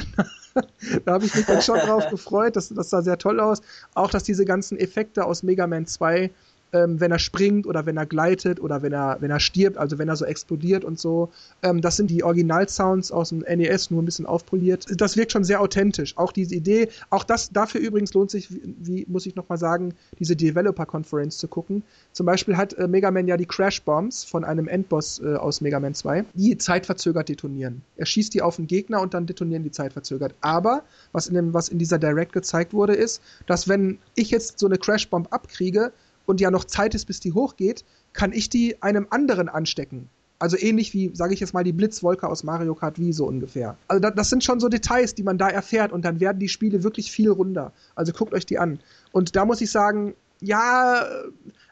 <laughs> da habe ich mich dann schon drauf gefreut. Das, das sah sehr toll aus. Auch, dass diese ganzen Effekte aus Mega Man 2 ähm, wenn er springt oder wenn er gleitet oder wenn er, wenn er stirbt, also wenn er so explodiert und so. Ähm, das sind die Original-Sounds aus dem NES, nur ein bisschen aufpoliert. Das wirkt schon sehr authentisch. Auch diese Idee, auch das, dafür übrigens lohnt sich, wie, wie muss ich nochmal sagen, diese Developer-Conference zu gucken. Zum Beispiel hat äh, Mega Man ja die Crash-Bombs von einem Endboss äh, aus Mega Man 2, die zeitverzögert detonieren. Er schießt die auf den Gegner und dann detonieren die zeitverzögert. Aber, was in, dem, was in dieser Direct gezeigt wurde, ist, dass wenn ich jetzt so eine Crash-Bomb abkriege, und ja noch Zeit ist, bis die hochgeht, kann ich die einem anderen anstecken. Also ähnlich wie, sage ich jetzt mal, die Blitzwolke aus Mario Kart Wii so ungefähr. Also da, das sind schon so Details, die man da erfährt und dann werden die Spiele wirklich viel runder. Also guckt euch die an. Und da muss ich sagen, ja,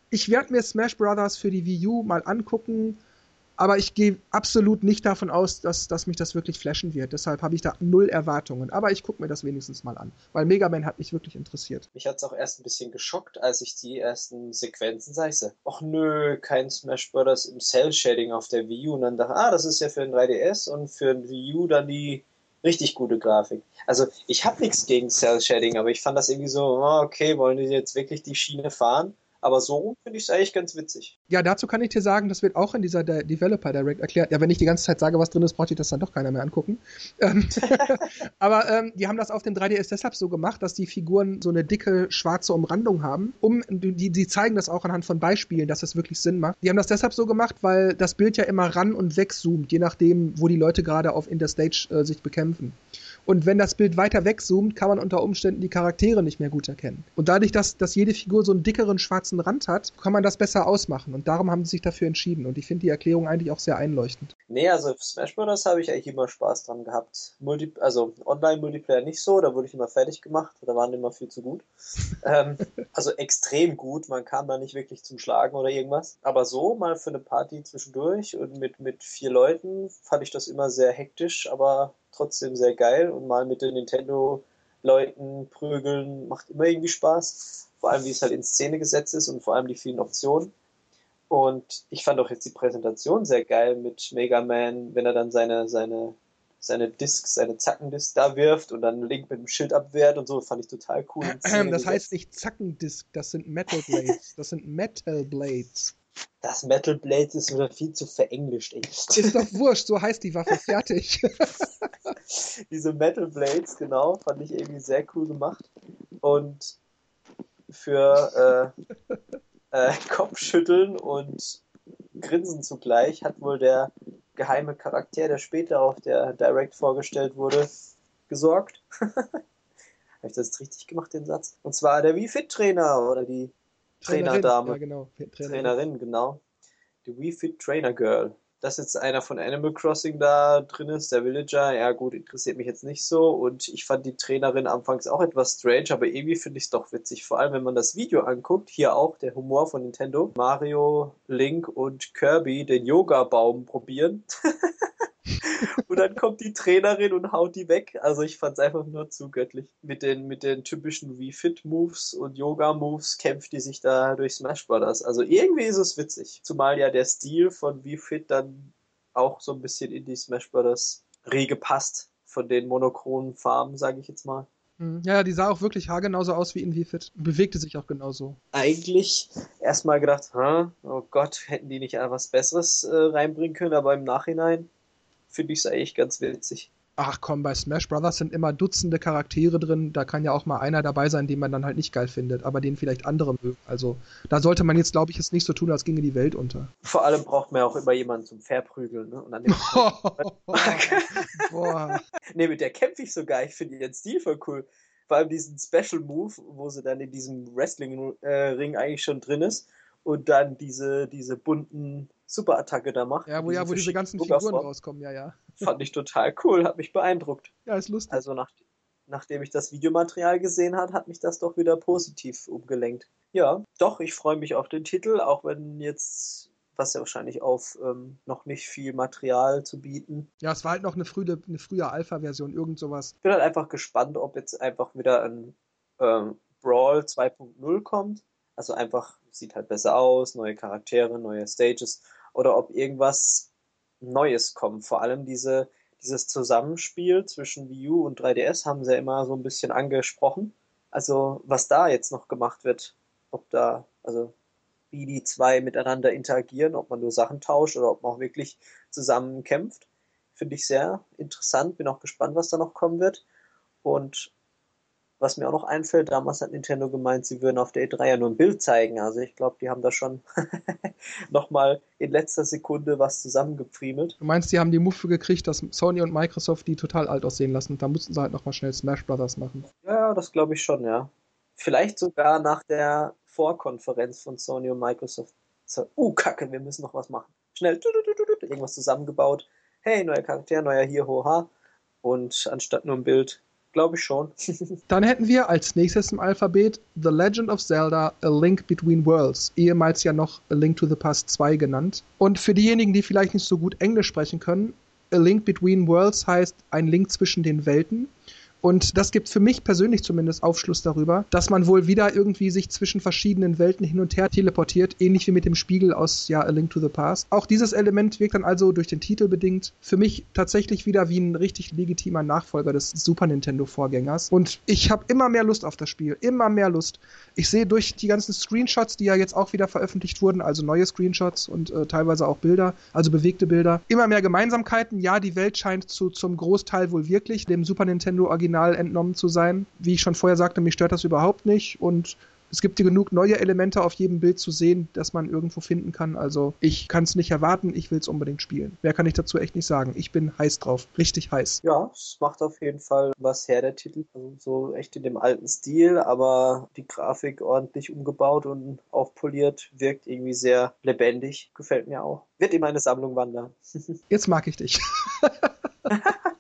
ich werde mir Smash Brothers für die Wii U mal angucken. Aber ich gehe absolut nicht davon aus, dass, dass mich das wirklich flashen wird. Deshalb habe ich da null Erwartungen. Aber ich gucke mir das wenigstens mal an. Weil Mega Man hat mich wirklich interessiert. Mich hat es auch erst ein bisschen geschockt, als ich die ersten Sequenzen sah. Ich so, ach nö, kein Smash Bros. im Cell-Shading auf der Wii U. Und dann dachte ah, das ist ja für ein 3DS und für ein Wii U dann die richtig gute Grafik. Also ich habe nichts gegen Cell-Shading, aber ich fand das irgendwie so, oh, okay, wollen die jetzt wirklich die Schiene fahren? Aber so finde ich es eigentlich ganz witzig. Ja, dazu kann ich dir sagen, das wird auch in dieser De Developer Direct erklärt. Ja, wenn ich die ganze Zeit sage, was drin ist, braucht ich das dann doch keiner mehr angucken. Ähm, <laughs> aber ähm, die haben das auf dem 3DS deshalb so gemacht, dass die Figuren so eine dicke schwarze Umrandung haben. Um, die, die zeigen das auch anhand von Beispielen, dass das wirklich Sinn macht. Die haben das deshalb so gemacht, weil das Bild ja immer ran und wegzoomt, je nachdem, wo die Leute gerade auf in der Stage äh, sich bekämpfen. Und wenn das Bild weiter wegzoomt, kann man unter Umständen die Charaktere nicht mehr gut erkennen. Und dadurch, dass, dass jede Figur so einen dickeren schwarzen Rand hat, kann man das besser ausmachen. Und darum haben sie sich dafür entschieden. Und ich finde die Erklärung eigentlich auch sehr einleuchtend. Nee, also Smash Bros. habe ich eigentlich immer Spaß dran gehabt. Multi also Online-Multiplayer nicht so, da wurde ich immer fertig gemacht, da waren die immer viel zu gut. <laughs> ähm, also extrem gut, man kam da nicht wirklich zum Schlagen oder irgendwas. Aber so mal für eine Party zwischendurch und mit, mit vier Leuten fand ich das immer sehr hektisch, aber trotzdem sehr geil und mal mit den Nintendo-Leuten prügeln macht immer irgendwie Spaß. Vor allem, wie es halt in Szene gesetzt ist und vor allem die vielen Optionen. Und ich fand auch jetzt die Präsentation sehr geil mit Mega Man, wenn er dann seine, seine, seine Discs, seine Zackendisc da wirft und dann Link mit dem Schild abwehrt und so, fand ich total cool. das heißt nicht Zackendisc, das sind Metal Blades. Das sind Metal Blades. Das Metal Blade ist wieder viel zu verenglischt, ey. <laughs> Ist doch wurscht, so heißt die Waffe, fertig. <laughs> Diese Metal Blades, genau, fand ich irgendwie sehr cool gemacht. Und für äh, äh, <laughs> Kopfschütteln und Grinsen zugleich hat wohl der geheime Charakter, der später auf der Direct vorgestellt wurde, gesorgt. Habe ich das jetzt richtig gemacht, den Satz? Und zwar der Wii-Fit-Trainer oder die Trainerdame. Ja, genau. Trainerin. Trainerin, genau. Die Wii Fit Trainer Girl. Dass jetzt einer von Animal Crossing da drin ist, der Villager, ja gut, interessiert mich jetzt nicht so. Und ich fand die Trainerin anfangs auch etwas strange, aber irgendwie finde ich es doch witzig. Vor allem, wenn man das Video anguckt, hier auch der Humor von Nintendo. Mario, Link und Kirby den Yoga-Baum probieren. <laughs> <laughs> und dann kommt die Trainerin und haut die weg. Also ich fand es einfach nur zu göttlich. Mit den, mit den typischen Wii-Fit-Moves und Yoga-Moves kämpft die sich da durch Smash Brothers. Also irgendwie ist es witzig. Zumal ja der Stil von Wii-Fit dann auch so ein bisschen in die Smash Brothers Riege passt. Von den monochronen Farben, sage ich jetzt mal. Mhm. Ja, die sah auch wirklich haargenauso aus wie in Wii-Fit. Bewegte sich auch genauso. Eigentlich erstmal gedacht, oh Gott, hätten die nicht was Besseres äh, reinbringen können, aber im Nachhinein finde ich es eigentlich ganz witzig. Ach komm, bei Smash Brothers sind immer Dutzende Charaktere drin. Da kann ja auch mal einer dabei sein, den man dann halt nicht geil findet, aber den vielleicht andere mögen. Also da sollte man jetzt, glaube ich, es nicht so tun, als ginge die Welt unter. Vor allem braucht man ja auch immer jemanden zum Verprügeln. Ne? Und dann <laughs> <laughs> Boah. nee, mit der kämpfe ich sogar. Ich finde ihren Stil voll cool. Vor allem diesen Special Move, wo sie dann in diesem Wrestling-Ring eigentlich schon drin ist und dann diese, diese bunten Superattacke da macht. Ja, wo, ja, wo diese ganzen Figuren rauskommen, ja, ja. <laughs> Fand ich total cool, hat mich beeindruckt. Ja, ist lustig. Also nach, nachdem ich das Videomaterial gesehen habe, hat mich das doch wieder positiv umgelenkt. Ja, doch, ich freue mich auf den Titel, auch wenn jetzt was ja wahrscheinlich auf ähm, noch nicht viel Material zu bieten. Ja, es war halt noch eine frühe, eine frühe Alpha-Version, irgend sowas. Ich bin halt einfach gespannt, ob jetzt einfach wieder ein ähm, Brawl 2.0 kommt. Also einfach sieht halt besser aus, neue Charaktere, neue Stages oder ob irgendwas Neues kommt. Vor allem diese, dieses Zusammenspiel zwischen Wii U und 3DS haben sie ja immer so ein bisschen angesprochen. Also was da jetzt noch gemacht wird, ob da, also wie die zwei miteinander interagieren, ob man nur Sachen tauscht oder ob man auch wirklich zusammen kämpft, finde ich sehr interessant. Bin auch gespannt, was da noch kommen wird. Und was mir auch noch einfällt, damals hat Nintendo gemeint, sie würden auf der E3 ja nur ein Bild zeigen. Also ich glaube, die haben da schon <laughs> nochmal in letzter Sekunde was zusammengepfriemelt. Du meinst, die haben die Muffe gekriegt, dass Sony und Microsoft die total alt aussehen lassen. Da mussten sie halt nochmal schnell Smash Brothers machen. Ja, das glaube ich schon, ja. Vielleicht sogar nach der Vorkonferenz von Sony und Microsoft. So, uh, Kacke, wir müssen noch was machen. Schnell, irgendwas zusammengebaut. Hey, neuer Charakter, neuer hier, hoha. Und anstatt nur ein Bild glaube ich schon. <laughs> Dann hätten wir als nächstes im Alphabet The Legend of Zelda A Link Between Worlds, ehemals ja noch A Link to the Past 2 genannt. Und für diejenigen, die vielleicht nicht so gut Englisch sprechen können, A Link Between Worlds heißt ein Link zwischen den Welten. Und das gibt für mich persönlich zumindest Aufschluss darüber, dass man wohl wieder irgendwie sich zwischen verschiedenen Welten hin und her teleportiert, ähnlich wie mit dem Spiegel aus ja, A Link to the Past. Auch dieses Element wirkt dann also durch den Titel bedingt für mich tatsächlich wieder wie ein richtig legitimer Nachfolger des Super Nintendo Vorgängers. Und ich habe immer mehr Lust auf das Spiel, immer mehr Lust. Ich sehe durch die ganzen Screenshots, die ja jetzt auch wieder veröffentlicht wurden, also neue Screenshots und äh, teilweise auch Bilder, also bewegte Bilder, immer mehr Gemeinsamkeiten. Ja, die Welt scheint zu, zum Großteil wohl wirklich dem Super Nintendo Original entnommen zu sein. Wie ich schon vorher sagte, mich stört das überhaupt nicht und es gibt hier genug neue Elemente auf jedem Bild zu sehen, dass man irgendwo finden kann. Also ich kann es nicht erwarten, ich will es unbedingt spielen. Mehr kann ich dazu echt nicht sagen. Ich bin heiß drauf. Richtig heiß. Ja, es macht auf jeden Fall was her, der Titel. Also so echt in dem alten Stil, aber die Grafik ordentlich umgebaut und aufpoliert, wirkt irgendwie sehr lebendig. Gefällt mir auch. Wird in meine Sammlung wandern. <laughs> Jetzt mag ich dich. <laughs>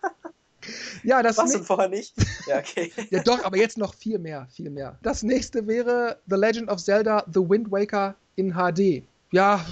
Ja, das Was und vorher nicht? Ja, okay. <laughs> ja, doch, aber jetzt noch viel mehr, viel mehr. Das nächste wäre The Legend of Zelda The Wind Waker in HD. Ja,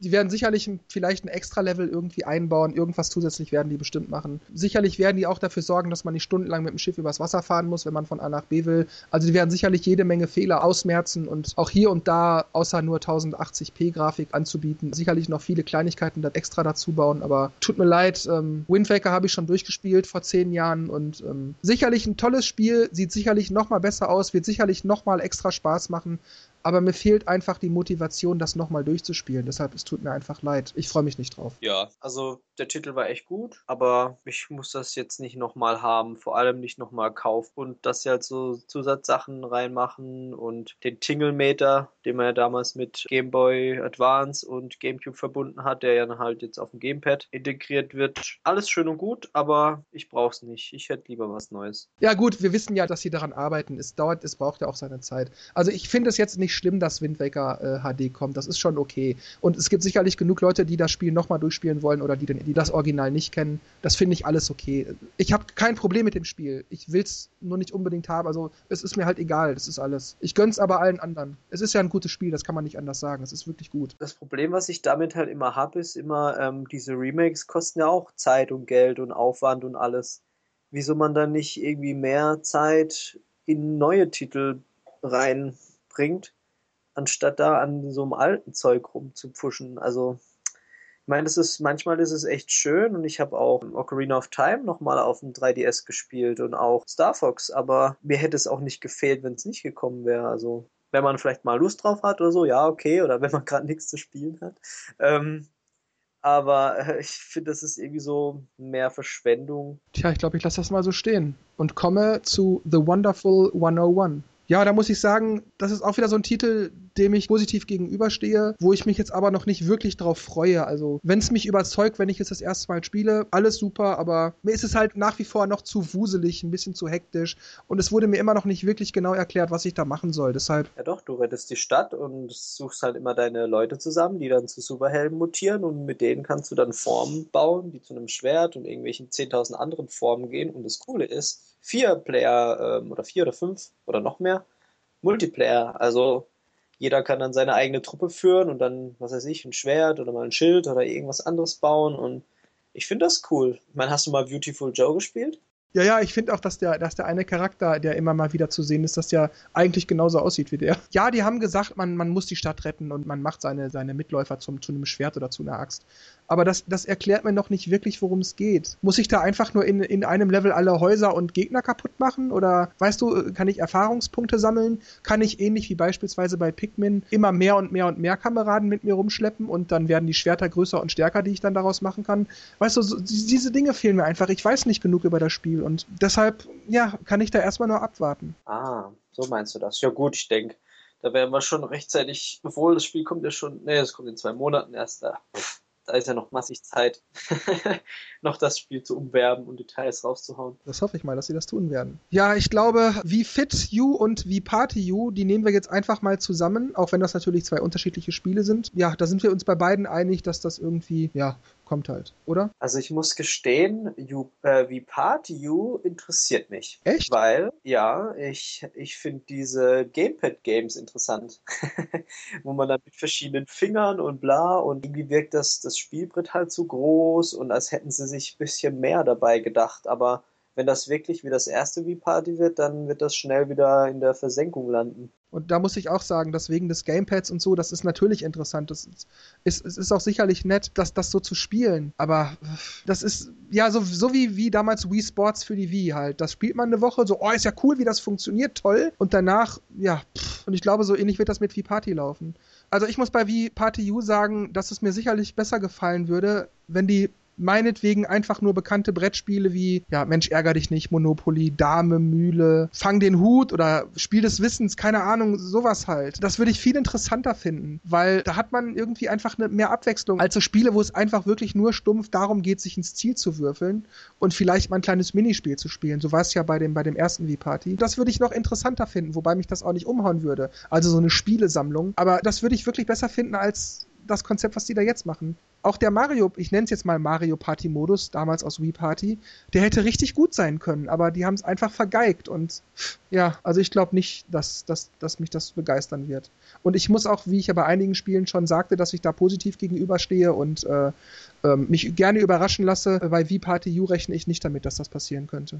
die werden sicherlich vielleicht ein Extra-Level irgendwie einbauen. Irgendwas zusätzlich werden die bestimmt machen. Sicherlich werden die auch dafür sorgen, dass man nicht stundenlang mit dem Schiff übers Wasser fahren muss, wenn man von A nach B will. Also die werden sicherlich jede Menge Fehler ausmerzen und auch hier und da, außer nur 1080p Grafik anzubieten, sicherlich noch viele Kleinigkeiten dann extra dazu bauen. Aber tut mir leid, ähm, Wind Waker habe ich schon durchgespielt vor zehn Jahren und ähm, sicherlich ein tolles Spiel, sieht sicherlich noch mal besser aus, wird sicherlich noch mal extra Spaß machen aber mir fehlt einfach die Motivation, das nochmal durchzuspielen. Deshalb, es tut mir einfach leid. Ich freue mich nicht drauf. Ja, also der Titel war echt gut, aber ich muss das jetzt nicht nochmal haben, vor allem nicht nochmal kaufen und dass sie halt so Zusatzsachen reinmachen und den Tinglemeter, den man ja damals mit Game Boy Advance und GameCube verbunden hat, der ja halt jetzt auf dem Gamepad integriert wird. Alles schön und gut, aber ich brauche es nicht. Ich hätte lieber was Neues. Ja gut, wir wissen ja, dass sie daran arbeiten. Es dauert, es braucht ja auch seine Zeit. Also ich finde es jetzt nicht schlimm, dass Wind Waker äh, HD kommt. Das ist schon okay. Und es gibt sicherlich genug Leute, die das Spiel nochmal durchspielen wollen oder die, den, die das Original nicht kennen. Das finde ich alles okay. Ich habe kein Problem mit dem Spiel. Ich will es nur nicht unbedingt haben. Also es ist mir halt egal. Das ist alles. Ich gönn's aber allen anderen. Es ist ja ein gutes Spiel. Das kann man nicht anders sagen. Es ist wirklich gut. Das Problem, was ich damit halt immer habe, ist immer, ähm, diese Remakes kosten ja auch Zeit und Geld und Aufwand und alles. Wieso man dann nicht irgendwie mehr Zeit in neue Titel reinbringt, anstatt da an so einem alten Zeug rumzupfuschen. Also, ich meine, das ist, manchmal ist es echt schön und ich habe auch Ocarina of Time nochmal auf dem 3DS gespielt und auch Star Fox, aber mir hätte es auch nicht gefehlt, wenn es nicht gekommen wäre. Also, wenn man vielleicht mal Lust drauf hat oder so, ja, okay, oder <laughs> wenn man gerade nichts zu spielen hat. Ähm, aber äh, ich finde, das ist irgendwie so mehr Verschwendung. Tja, ich glaube, ich lasse das mal so stehen und komme zu The Wonderful 101. Ja, da muss ich sagen, das ist auch wieder so ein Titel, dem ich positiv gegenüberstehe, wo ich mich jetzt aber noch nicht wirklich drauf freue. Also, wenn es mich überzeugt, wenn ich es das erste Mal spiele, alles super, aber mir ist es halt nach wie vor noch zu wuselig, ein bisschen zu hektisch und es wurde mir immer noch nicht wirklich genau erklärt, was ich da machen soll. Deshalb. Ja, doch, du rettest die Stadt und suchst halt immer deine Leute zusammen, die dann zu Superhelden mutieren und mit denen kannst du dann Formen bauen, die zu einem Schwert und irgendwelchen 10.000 anderen Formen gehen. Und das Coole ist, vier Player ähm, oder vier oder fünf oder noch mehr Multiplayer. Also jeder kann dann seine eigene Truppe führen und dann, was weiß ich, ein Schwert oder mal ein Schild oder irgendwas anderes bauen und ich finde das cool. Ich meine, hast du mal Beautiful Joe gespielt? Ja, ja, ich finde auch, dass der, dass der eine Charakter, der immer mal wieder zu sehen ist, dass der eigentlich genauso aussieht wie der. Ja, die haben gesagt, man, man muss die Stadt retten und man macht seine, seine Mitläufer zum, zu einem Schwert oder zu einer Axt. Aber das, das erklärt mir noch nicht wirklich, worum es geht. Muss ich da einfach nur in, in einem Level alle Häuser und Gegner kaputt machen? Oder weißt du, kann ich Erfahrungspunkte sammeln? Kann ich ähnlich wie beispielsweise bei Pikmin immer mehr und mehr und mehr Kameraden mit mir rumschleppen und dann werden die Schwerter größer und stärker, die ich dann daraus machen kann? Weißt du, so, diese Dinge fehlen mir einfach. Ich weiß nicht genug über das Spiel und deshalb, ja, kann ich da erstmal nur abwarten. Ah, so meinst du das. Ja gut, ich denke, da werden wir schon rechtzeitig, obwohl das Spiel kommt ja schon, nee, es kommt in zwei Monaten erst da da ist ja noch massig Zeit, <laughs> noch das Spiel zu umwerben und Details rauszuhauen. Das hoffe ich mal, dass sie das tun werden. Ja, ich glaube, wie Fit You und wie Party You, die nehmen wir jetzt einfach mal zusammen, auch wenn das natürlich zwei unterschiedliche Spiele sind. Ja, da sind wir uns bei beiden einig, dass das irgendwie, ja, kommt halt, oder? Also ich muss gestehen, you, äh, wie Party U interessiert mich. Echt? Weil, ja, ich, ich finde diese Gamepad-Games interessant. <laughs> Wo man dann mit verschiedenen Fingern und bla und irgendwie wirkt das, das Spielbrett halt so groß und als hätten sie sich ein bisschen mehr dabei gedacht, aber wenn das wirklich wie das erste Wii Party wird, dann wird das schnell wieder in der Versenkung landen. Und da muss ich auch sagen, dass wegen des Gamepads und so, das ist natürlich interessant. Das ist, ist, es ist auch sicherlich nett, das, das so zu spielen. Aber das ist, ja, so, so wie, wie damals Wii Sports für die Wii halt. Das spielt man eine Woche, so, oh, ist ja cool, wie das funktioniert, toll. Und danach, ja, pff. und ich glaube, so ähnlich wird das mit Wii Party laufen. Also ich muss bei Wii Party U sagen, dass es mir sicherlich besser gefallen würde, wenn die meinetwegen einfach nur bekannte Brettspiele wie, ja, Mensch, ärger dich nicht, Monopoly, Dame, Mühle, Fang den Hut oder Spiel des Wissens, keine Ahnung, sowas halt. Das würde ich viel interessanter finden, weil da hat man irgendwie einfach eine, mehr Abwechslung als so Spiele, wo es einfach wirklich nur stumpf darum geht, sich ins Ziel zu würfeln und vielleicht mal ein kleines Minispiel zu spielen. So war es ja bei dem, bei dem ersten V-Party. Das würde ich noch interessanter finden, wobei mich das auch nicht umhauen würde. Also so eine Spielesammlung. Aber das würde ich wirklich besser finden als das Konzept, was die da jetzt machen. Auch der Mario, ich nenne es jetzt mal Mario Party Modus, damals aus Wii Party, der hätte richtig gut sein können, aber die haben es einfach vergeigt und ja, also ich glaube nicht, dass, dass, dass mich das begeistern wird. Und ich muss auch, wie ich ja bei einigen Spielen schon sagte, dass ich da positiv gegenüberstehe und äh, äh, mich gerne überraschen lasse. Bei Wii Party U rechne ich nicht damit, dass das passieren könnte.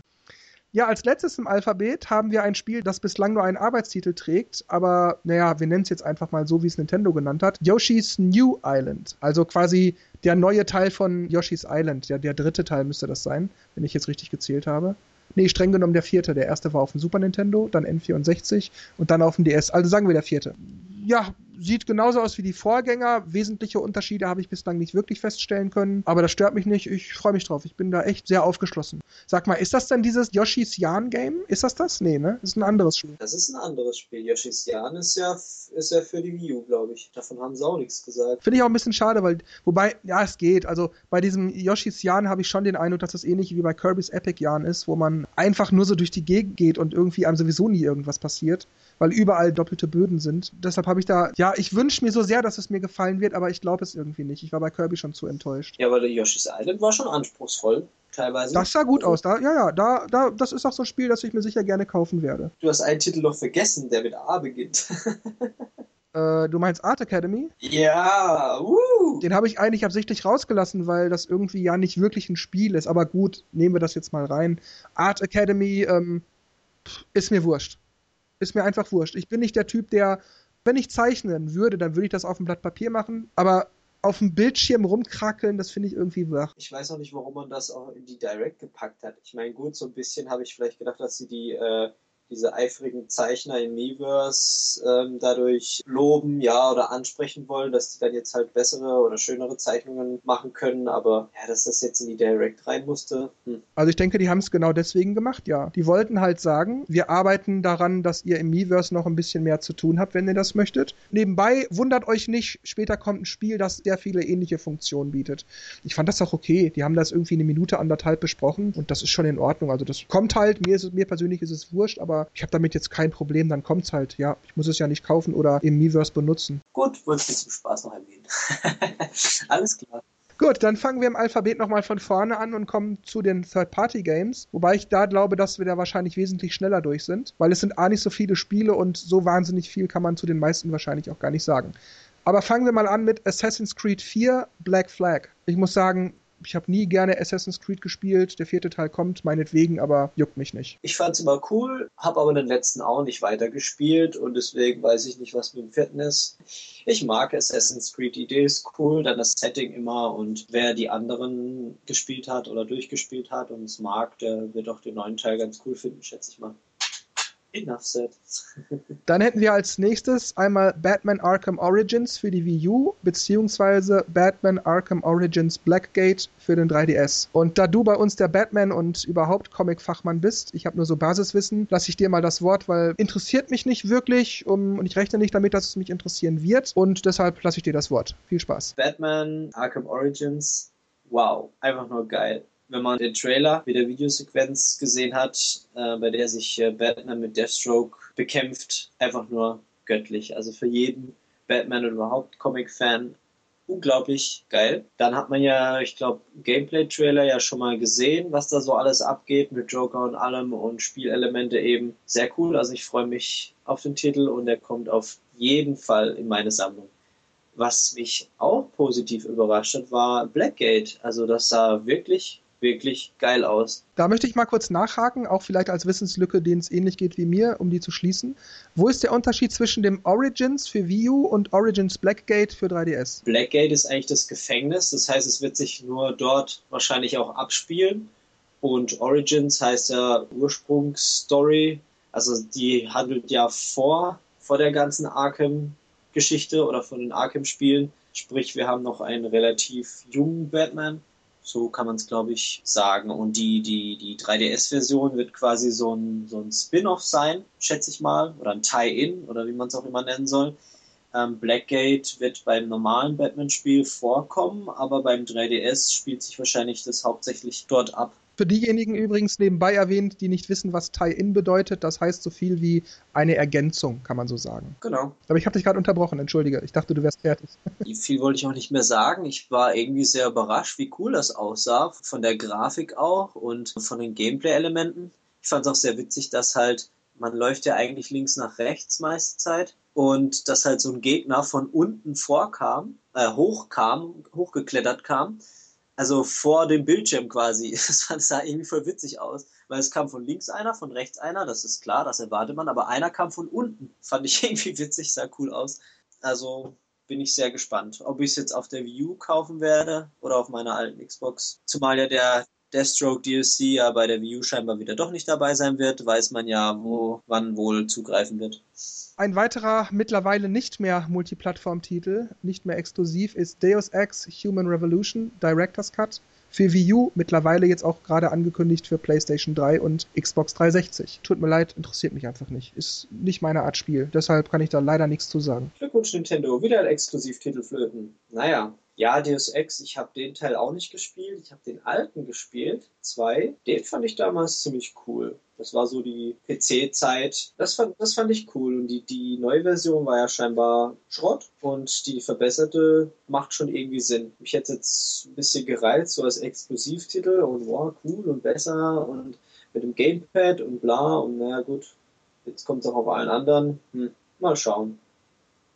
Ja, als letztes im Alphabet haben wir ein Spiel, das bislang nur einen Arbeitstitel trägt, aber naja, wir nennen es jetzt einfach mal so, wie es Nintendo genannt hat. Yoshi's New Island. Also quasi der neue Teil von Yoshi's Island. Ja, der dritte Teil müsste das sein, wenn ich jetzt richtig gezählt habe. Nee, streng genommen der vierte. Der erste war auf dem Super Nintendo, dann N64 und dann auf dem DS. Also sagen wir der vierte. Ja, sieht genauso aus wie die Vorgänger. Wesentliche Unterschiede habe ich bislang nicht wirklich feststellen können, aber das stört mich nicht. Ich freue mich drauf. Ich bin da echt sehr aufgeschlossen. Sag mal, ist das denn dieses Yoshi's Yarn Game? Ist das das? Nee, ne? Das ist ein anderes Spiel. Das ist ein anderes Spiel. Yoshi's Yarn ist ja, ist ja für die Wii U, glaube ich. Davon haben sie auch nichts gesagt. Finde ich auch ein bisschen schade, weil, wobei, ja, es geht. Also bei diesem Yoshi's Yarn habe ich schon den Eindruck, dass das ähnlich wie bei Kirby's Epic Yarn ist, wo man einfach nur so durch die Gegend geht und irgendwie einem sowieso nie irgendwas passiert weil überall doppelte Böden sind. Deshalb habe ich da, ja, ich wünsche mir so sehr, dass es mir gefallen wird, aber ich glaube es irgendwie nicht. Ich war bei Kirby schon zu enttäuscht. Ja, weil der Yoshi's Island war schon anspruchsvoll. Teilweise. Das sah gut aus. Da, ja, ja, da, da, das ist auch so ein Spiel, das ich mir sicher gerne kaufen werde. Du hast einen Titel noch vergessen, der mit A beginnt. <laughs> Äh, du meinst Art Academy? Ja, uh. Den habe ich eigentlich absichtlich rausgelassen, weil das irgendwie ja nicht wirklich ein Spiel ist. Aber gut, nehmen wir das jetzt mal rein. Art Academy ähm, ist mir wurscht. Ist mir einfach wurscht. Ich bin nicht der Typ, der, wenn ich zeichnen würde, dann würde ich das auf dem Blatt Papier machen. Aber auf dem Bildschirm rumkrackeln, das finde ich irgendwie wach. Ich weiß auch nicht, warum man das auch in die Direct gepackt hat. Ich meine, gut, so ein bisschen habe ich vielleicht gedacht, dass sie die äh, diese eifrigen Zeichner im Miiverse ähm, dadurch loben, ja, oder ansprechen wollen, dass die dann jetzt halt bessere oder schönere Zeichnungen machen können, aber ja, dass das jetzt in die Direct rein musste. Hm. Also ich denke, die haben es genau deswegen gemacht, ja. Die wollten halt sagen, wir arbeiten daran, dass ihr im Miiverse noch ein bisschen mehr zu tun habt, wenn ihr das möchtet. Nebenbei wundert euch nicht, später kommt ein Spiel, das sehr viele ähnliche Funktionen bietet. Ich fand das auch okay. Die haben das irgendwie eine Minute, anderthalb besprochen und das ist schon in Ordnung. Also das kommt halt, mir, ist, mir persönlich ist es wurscht, aber aber ich habe damit jetzt kein Problem, dann kommt's halt. Ja, ich muss es ja nicht kaufen oder im Miiverse benutzen. Gut, wollte ich zum Spaß noch erwähnen. <laughs> Alles klar. Gut, dann fangen wir im Alphabet nochmal von vorne an und kommen zu den Third-Party-Games. Wobei ich da glaube, dass wir da wahrscheinlich wesentlich schneller durch sind, weil es sind A nicht so viele Spiele und so wahnsinnig viel kann man zu den meisten wahrscheinlich auch gar nicht sagen. Aber fangen wir mal an mit Assassin's Creed 4 Black Flag. Ich muss sagen, ich habe nie gerne Assassin's Creed gespielt. Der vierte Teil kommt, meinetwegen, aber juckt mich nicht. Ich fand's immer cool, habe aber den letzten auch nicht weitergespielt und deswegen weiß ich nicht, was mit dem vierten ist. Ich mag Assassin's Creed, die Idee ist cool, dann das Setting immer und wer die anderen gespielt hat oder durchgespielt hat und es mag, der wird auch den neuen Teil ganz cool finden, schätze ich mal. Enough said. <laughs> Dann hätten wir als nächstes einmal Batman Arkham Origins für die Wii U, beziehungsweise Batman Arkham Origins Blackgate für den 3DS. Und da du bei uns der Batman und überhaupt Comic-Fachmann bist, ich habe nur so Basiswissen, lasse ich dir mal das Wort, weil interessiert mich nicht wirklich um, und ich rechne nicht damit, dass es mich interessieren wird. Und deshalb lasse ich dir das Wort. Viel Spaß. Batman Arkham Origins, wow, einfach nur geil wenn man den Trailer mit der Videosequenz gesehen hat, äh, bei der sich äh, Batman mit Deathstroke bekämpft, einfach nur göttlich. Also für jeden Batman und überhaupt Comic-Fan unglaublich geil. Dann hat man ja, ich glaube, Gameplay-Trailer ja schon mal gesehen, was da so alles abgeht mit Joker und allem und Spielelemente eben. Sehr cool. Also ich freue mich auf den Titel und er kommt auf jeden Fall in meine Sammlung. Was mich auch positiv überrascht hat, war Blackgate. Also das sah wirklich wirklich geil aus. Da möchte ich mal kurz nachhaken, auch vielleicht als Wissenslücke, denen es ähnlich geht wie mir, um die zu schließen. Wo ist der Unterschied zwischen dem Origins für Wii U und Origins Blackgate für 3DS? Blackgate ist eigentlich das Gefängnis, das heißt, es wird sich nur dort wahrscheinlich auch abspielen. Und Origins heißt ja Ursprungsstory, also die handelt ja vor, vor der ganzen Arkham-Geschichte oder von den Arkham-Spielen. Sprich, wir haben noch einen relativ jungen Batman, so kann man es, glaube ich, sagen. Und die, die, die 3DS-Version wird quasi so ein, so ein Spin-off sein, schätze ich mal, oder ein Tie-In oder wie man es auch immer nennen soll. Ähm, Blackgate wird beim normalen Batman-Spiel vorkommen, aber beim 3DS spielt sich wahrscheinlich das hauptsächlich dort ab. Für diejenigen übrigens nebenbei erwähnt, die nicht wissen, was Tie-In bedeutet, das heißt so viel wie eine Ergänzung, kann man so sagen. Genau. Aber ich habe dich gerade unterbrochen, entschuldige. Ich dachte, du wärst fertig. <laughs> Viel wollte ich auch nicht mehr sagen. Ich war irgendwie sehr überrascht, wie cool das aussah. Von der Grafik auch und von den Gameplay-Elementen. Ich fand es auch sehr witzig, dass halt, man läuft ja eigentlich links nach rechts meiste Zeit und dass halt so ein Gegner von unten vorkam, äh, hochkam, hochgeklettert kam also vor dem Bildschirm quasi. <laughs> Das sah irgendwie voll witzig aus, weil es kam von links einer, von rechts einer, das ist klar, das erwartet man, aber einer kam von unten. <laughs> Fand ich irgendwie witzig, sah cool aus. Also bin ich sehr gespannt, ob ich es jetzt auf der Wii U kaufen werde oder auf meiner alten Xbox. Zumal ja der Deathstroke DLC ja bei der Wii U scheinbar wieder doch nicht dabei sein wird, weiß man ja, wo wann wohl zugreifen wird. Ein weiterer mittlerweile nicht mehr Multiplattform-Titel, nicht mehr exklusiv, ist Deus Ex Human Revolution Director's Cut. Für Wii U mittlerweile jetzt auch gerade angekündigt für PlayStation 3 und Xbox 360. Tut mir leid, interessiert mich einfach nicht. Ist nicht meine Art Spiel. Deshalb kann ich da leider nichts zu sagen. Glückwunsch Nintendo, wieder ein Exklusivtitel flöten. Naja, ja, Deus Ex, ich habe den Teil auch nicht gespielt. Ich habe den alten gespielt, zwei. Den fand ich damals ziemlich cool. Das war so die PC-Zeit. Das fand, das fand ich cool. Und die, die neue Version war ja scheinbar Schrott. Und die verbesserte macht schon irgendwie Sinn. Mich hätte jetzt ein bisschen gereizt, so als Exklusivtitel. Und wow, cool und besser. Und mit dem Gamepad und bla. Und naja, gut. Jetzt kommt es auch auf allen anderen. Hm, mal schauen.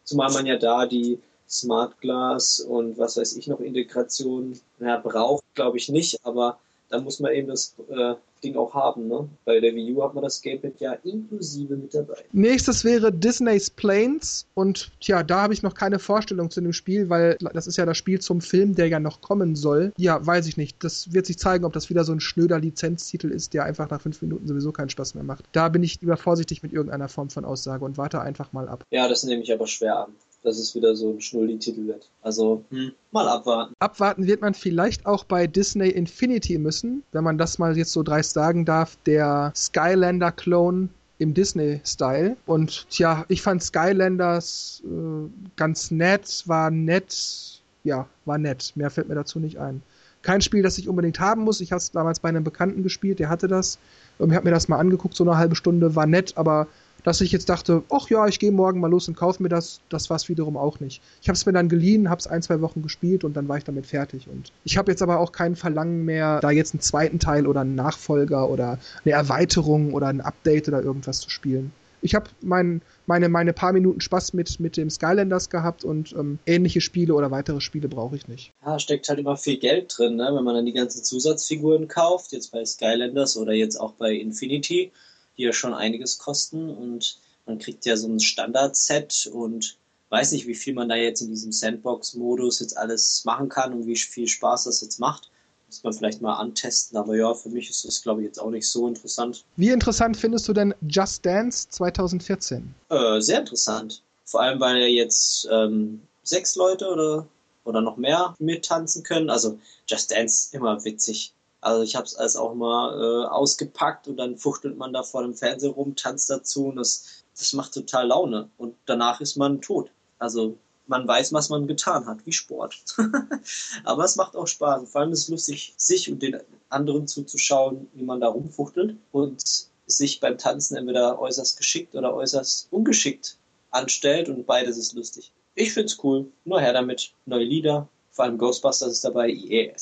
Zumal man ja da die Smart Glass und was weiß ich noch Integration ja, braucht, glaube ich nicht. Aber da muss man eben das äh, Ding auch haben. Ne? Bei der Wii U hat man das Gamepad ja inklusive mit dabei. Nächstes wäre Disney's Planes und tja, da habe ich noch keine Vorstellung zu dem Spiel, weil das ist ja das Spiel zum Film, der ja noch kommen soll. Ja, weiß ich nicht. Das wird sich zeigen, ob das wieder so ein schnöder Lizenztitel ist, der einfach nach fünf Minuten sowieso keinen Spaß mehr macht. Da bin ich lieber vorsichtig mit irgendeiner Form von Aussage und warte einfach mal ab. Ja, das nehme ich aber schwer an dass es wieder so ein Schnulli-Titel wird. Also hm, mal abwarten. Abwarten wird man vielleicht auch bei Disney Infinity müssen, wenn man das mal jetzt so dreist sagen darf. Der Skylander-Clone im Disney-Style. Und tja, ich fand Skylanders äh, ganz nett, war nett, ja, war nett. Mehr fällt mir dazu nicht ein. Kein Spiel, das ich unbedingt haben muss. Ich habe es damals bei einem Bekannten gespielt, der hatte das. Ich habe mir das mal angeguckt, so eine halbe Stunde, war nett, aber dass ich jetzt dachte, ach ja, ich gehe morgen mal los und kaufe mir das, das war es wiederum auch nicht. Ich habe es mir dann geliehen, habe es ein, zwei Wochen gespielt und dann war ich damit fertig. Und ich habe jetzt aber auch kein Verlangen mehr, da jetzt einen zweiten Teil oder einen Nachfolger oder eine Erweiterung oder ein Update oder irgendwas zu spielen. Ich habe mein, meine, meine paar Minuten Spaß mit, mit dem Skylanders gehabt und ähm, ähnliche Spiele oder weitere Spiele brauche ich nicht. Ja, steckt halt immer viel Geld drin, ne? wenn man dann die ganzen Zusatzfiguren kauft, jetzt bei Skylanders oder jetzt auch bei Infinity die ja schon einiges kosten und man kriegt ja so ein Standard-Set und weiß nicht, wie viel man da jetzt in diesem Sandbox-Modus jetzt alles machen kann und wie viel Spaß das jetzt macht. Muss man vielleicht mal antesten, aber ja, für mich ist das, glaube ich, jetzt auch nicht so interessant. Wie interessant findest du denn Just Dance 2014? Äh, sehr interessant. Vor allem, weil ja jetzt ähm, sechs Leute oder, oder noch mehr mittanzen können. Also Just Dance immer witzig. Also ich habe es als auch mal äh, ausgepackt und dann fuchtelt man da vor dem Fernseher rum, tanzt dazu und das, das macht total Laune. Und danach ist man tot. Also man weiß, was man getan hat, wie Sport. <laughs> Aber es macht auch Spaß. Vor allem ist es lustig, sich und den anderen zuzuschauen, wie man da rumfuchtelt und sich beim Tanzen entweder äußerst geschickt oder äußerst ungeschickt anstellt und beides ist lustig. ich find's cool. Nur her damit. Neue Lieder, vor allem Ghostbusters ist dabei, yeah.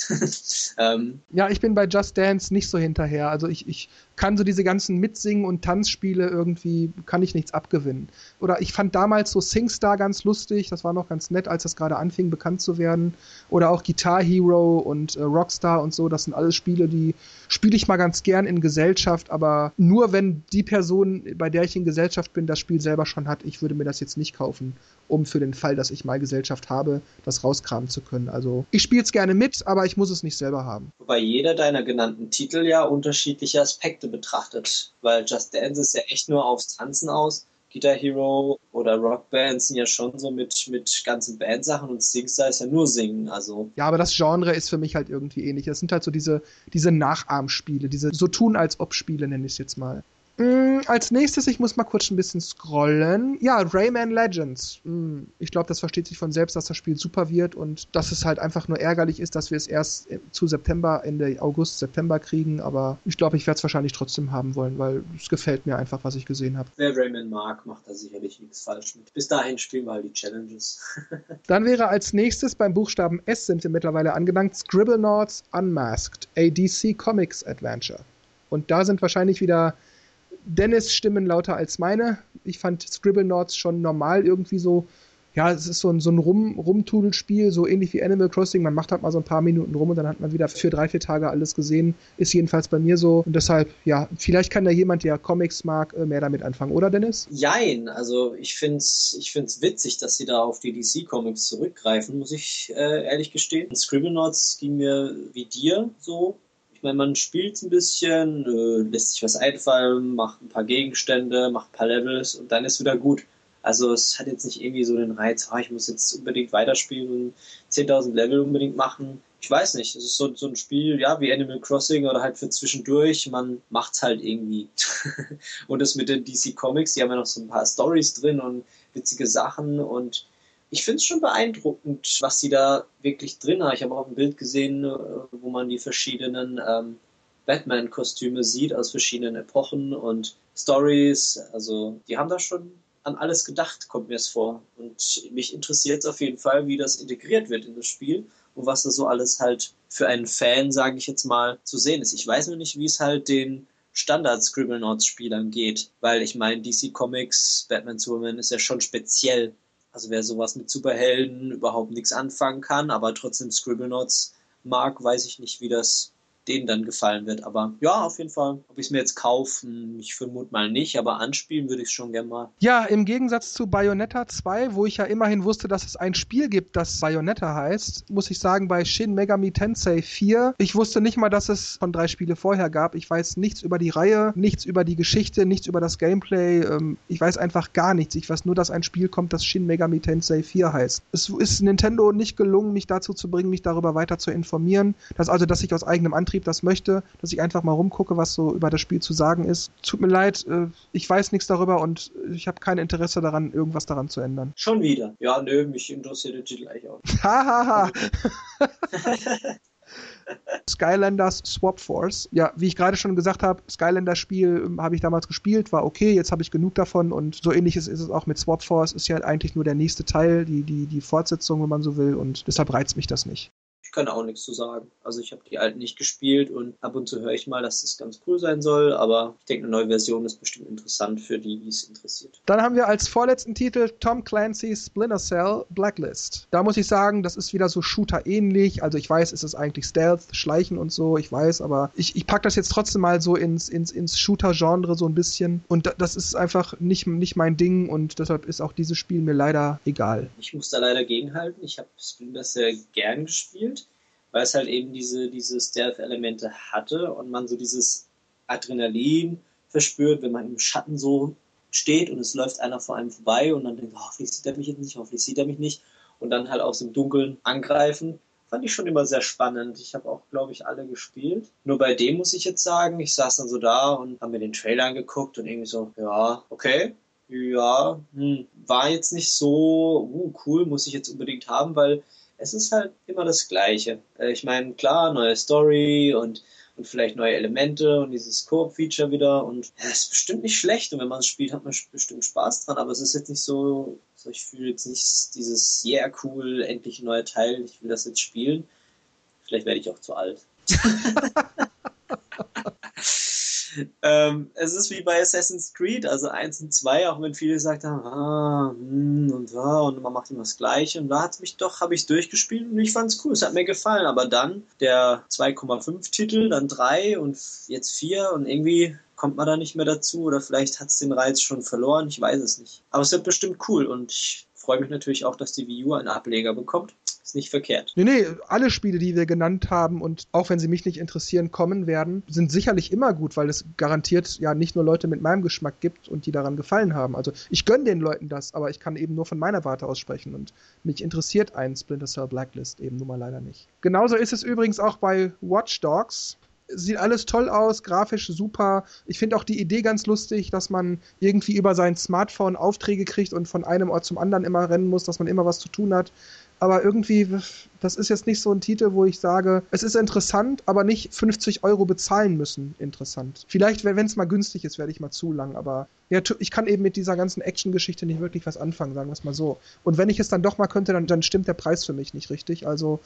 <laughs> ähm, ja, ich bin bei Just Dance nicht so hinterher. Also ich, ich kann so diese ganzen Mitsingen- und Tanzspiele irgendwie, kann ich nichts abgewinnen. Oder ich fand damals so SingStar ganz lustig, das war noch ganz nett, als das gerade anfing bekannt zu werden. Oder auch Guitar Hero und äh, Rockstar und so, das sind alles Spiele, die spiele ich mal ganz gern in Gesellschaft, aber nur wenn die Person, bei der ich in Gesellschaft bin, das Spiel selber schon hat, ich würde mir das jetzt nicht kaufen, um für den Fall, dass ich mal Gesellschaft habe, das rauskramen zu können. Also ich spiele es gerne mit, aber ich muss es nicht selber haben. Wobei jeder deiner genannten Titel ja unterschiedliche Aspekte betrachtet, weil Just Dance ist ja echt nur aufs Tanzen aus. Guitar Hero oder Rockband sind ja schon so mit, mit ganzen Bandsachen und Singstar ist ja nur Singen, also. Ja, aber das Genre ist für mich halt irgendwie ähnlich. Das sind halt so diese, diese Nachahmspiele, diese so tun als ob Spiele, nenne ich es jetzt mal. Mm, als nächstes, ich muss mal kurz ein bisschen scrollen. Ja, Rayman Legends. Mm, ich glaube, das versteht sich von selbst, dass das Spiel super wird und dass es halt einfach nur ärgerlich ist, dass wir es erst zu September, Ende August, September kriegen. Aber ich glaube, ich werde es wahrscheinlich trotzdem haben wollen, weil es gefällt mir einfach, was ich gesehen habe. Wer Rayman mag, macht da sicherlich nichts falsch mit. Bis dahin spielen wir halt die Challenges. <laughs> Dann wäre als nächstes beim Buchstaben S sind wir mittlerweile angelangt Scribblenauts Unmasked, ADC Comics Adventure. Und da sind wahrscheinlich wieder Dennis Stimmen lauter als meine. Ich fand Scribblenauts schon normal irgendwie so. Ja, es ist so ein, so ein Rum, Rumtudelspiel, so ähnlich wie Animal Crossing. Man macht halt mal so ein paar Minuten rum und dann hat man wieder für drei, vier Tage alles gesehen. Ist jedenfalls bei mir so. Und deshalb, ja, vielleicht kann da jemand, der Comics mag, äh, mehr damit anfangen, oder Dennis? Jein, also ich finde es ich find's witzig, dass sie da auf die DC-Comics zurückgreifen, muss ich äh, ehrlich gestehen. Scribblenauts ging mir wie dir so ich meine, man spielt ein bisschen, äh, lässt sich was einfallen, macht ein paar Gegenstände, macht ein paar Levels und dann ist wieder gut. Also es hat jetzt nicht irgendwie so den Reiz, oh, ich muss jetzt unbedingt weiterspielen und 10.000 Level unbedingt machen. Ich weiß nicht, es ist so, so ein Spiel, ja, wie Animal Crossing oder halt für zwischendurch, man macht's halt irgendwie. <laughs> und das mit den DC Comics, die haben ja noch so ein paar Stories drin und witzige Sachen und ich finde es schon beeindruckend, was sie da wirklich drin haben. Ich habe auch ein Bild gesehen, äh, wo man die verschiedenen ähm, Batman-Kostüme sieht aus verschiedenen Epochen und Stories. Also die haben da schon an alles gedacht, kommt mir es vor. Und mich interessiert es auf jeden Fall, wie das integriert wird in das Spiel und was da so alles halt für einen Fan, sage ich jetzt mal, zu sehen ist. Ich weiß nur nicht, wie es halt den Standard Scribblenauts-Spielern geht, weil ich meine, DC Comics, Batman Superman ist ja schon speziell also wer sowas mit Superhelden überhaupt nichts anfangen kann, aber trotzdem Scribblenauts mag, weiß ich nicht, wie das denen dann gefallen wird. Aber ja, auf jeden Fall. Ob ich es mir jetzt kaufen, ich vermute mal nicht, aber anspielen würde ich es schon gerne mal. Ja, im Gegensatz zu Bayonetta 2, wo ich ja immerhin wusste, dass es ein Spiel gibt, das Bayonetta heißt, muss ich sagen, bei Shin Megami Tensei 4, ich wusste nicht mal, dass es von drei Spiele vorher gab. Ich weiß nichts über die Reihe, nichts über die Geschichte, nichts über das Gameplay. Ähm, ich weiß einfach gar nichts. Ich weiß nur, dass ein Spiel kommt, das Shin Megami Tensei 4 heißt. Es ist Nintendo nicht gelungen, mich dazu zu bringen, mich darüber weiter zu informieren. Das also, dass ich aus eigenem Antrieb Antrieb das möchte, dass ich einfach mal rumgucke, was so über das Spiel zu sagen ist. Tut mir leid, äh, ich weiß nichts darüber und ich habe kein Interesse daran, irgendwas daran zu ändern. Schon wieder. Ja, nö, mich interessiert der Titel gleich auch. Hahaha. <laughs> Skylanders Swap Force. Ja, wie ich gerade schon gesagt habe, Skylanders Spiel ähm, habe ich damals gespielt, war okay, jetzt habe ich genug davon und so ähnlich ist, es auch mit Swap Force, ist ja eigentlich nur der nächste Teil, die, die, die Fortsetzung, wenn man so will und deshalb reizt mich das nicht ich kann auch nichts zu sagen. Also ich habe die alten nicht gespielt und ab und zu höre ich mal, dass das ganz cool sein soll, aber ich denke, eine neue Version ist bestimmt interessant für die, die es interessiert. Dann haben wir als vorletzten Titel Tom Clancy's Splinter Cell Blacklist. Da muss ich sagen, das ist wieder so Shooter-ähnlich. Also ich weiß, es ist eigentlich Stealth, Schleichen und so, ich weiß, aber ich, ich packe das jetzt trotzdem mal so ins, ins, ins Shooter-Genre so ein bisschen. Und das ist einfach nicht, nicht mein Ding und deshalb ist auch dieses Spiel mir leider egal. Ich muss da leider gegenhalten. Ich habe Splinter Cell gern gespielt weil es halt eben diese, diese Stealth-Elemente hatte und man so dieses Adrenalin verspürt, wenn man im Schatten so steht und es läuft einer vor einem vorbei und dann denkt, hoffentlich sieht er mich jetzt nicht, hoffentlich sieht er mich nicht und dann halt aus dem Dunkeln angreifen. Fand ich schon immer sehr spannend. Ich habe auch, glaube ich, alle gespielt. Nur bei dem muss ich jetzt sagen, ich saß dann so da und habe mir den Trailer angeguckt und irgendwie so, ja, okay, ja, hm, war jetzt nicht so uh, cool, muss ich jetzt unbedingt haben, weil es ist halt immer das Gleiche. Äh, ich meine, klar, neue Story und und vielleicht neue Elemente und dieses Koop-Feature wieder und ja, ist bestimmt nicht schlecht und wenn man es spielt, hat man bestimmt Spaß dran, aber es ist jetzt nicht so, so ich fühle jetzt nicht dieses yeah cool, endlich ein neuer Teil, ich will das jetzt spielen. Vielleicht werde ich auch zu alt. <laughs> ähm, es ist wie bei Assassin's Creed, also 1 und 2, auch wenn viele gesagt haben, ah, hm, und, ah, und man macht immer das Gleiche. Und da hat mich doch, habe ich durchgespielt und ich fand es cool, es hat mir gefallen. Aber dann der 2,5 Titel, dann 3 und jetzt 4 und irgendwie kommt man da nicht mehr dazu oder vielleicht hat es den Reiz schon verloren, ich weiß es nicht. Aber es wird bestimmt cool und ich freue mich natürlich auch, dass die Wii U einen Ableger bekommt. Ist nicht verkehrt. Nee, nee, alle Spiele, die wir genannt haben und auch wenn sie mich nicht interessieren, kommen werden, sind sicherlich immer gut, weil es garantiert ja nicht nur Leute mit meinem Geschmack gibt und die daran gefallen haben. Also ich gönne den Leuten das, aber ich kann eben nur von meiner Warte aus sprechen und mich interessiert ein Splinter Cell Blacklist eben nun mal leider nicht. Genauso ist es übrigens auch bei Watch Dogs sieht alles toll aus, grafisch super. Ich finde auch die Idee ganz lustig, dass man irgendwie über sein Smartphone Aufträge kriegt und von einem Ort zum anderen immer rennen muss, dass man immer was zu tun hat aber irgendwie, das ist jetzt nicht so ein Titel, wo ich sage, es ist interessant, aber nicht 50 Euro bezahlen müssen interessant. Vielleicht, wenn es mal günstig ist, werde ich mal zu lang, aber ja, ich kann eben mit dieser ganzen Action-Geschichte nicht wirklich was anfangen, sagen wir es mal so. Und wenn ich es dann doch mal könnte, dann, dann stimmt der Preis für mich nicht richtig. Also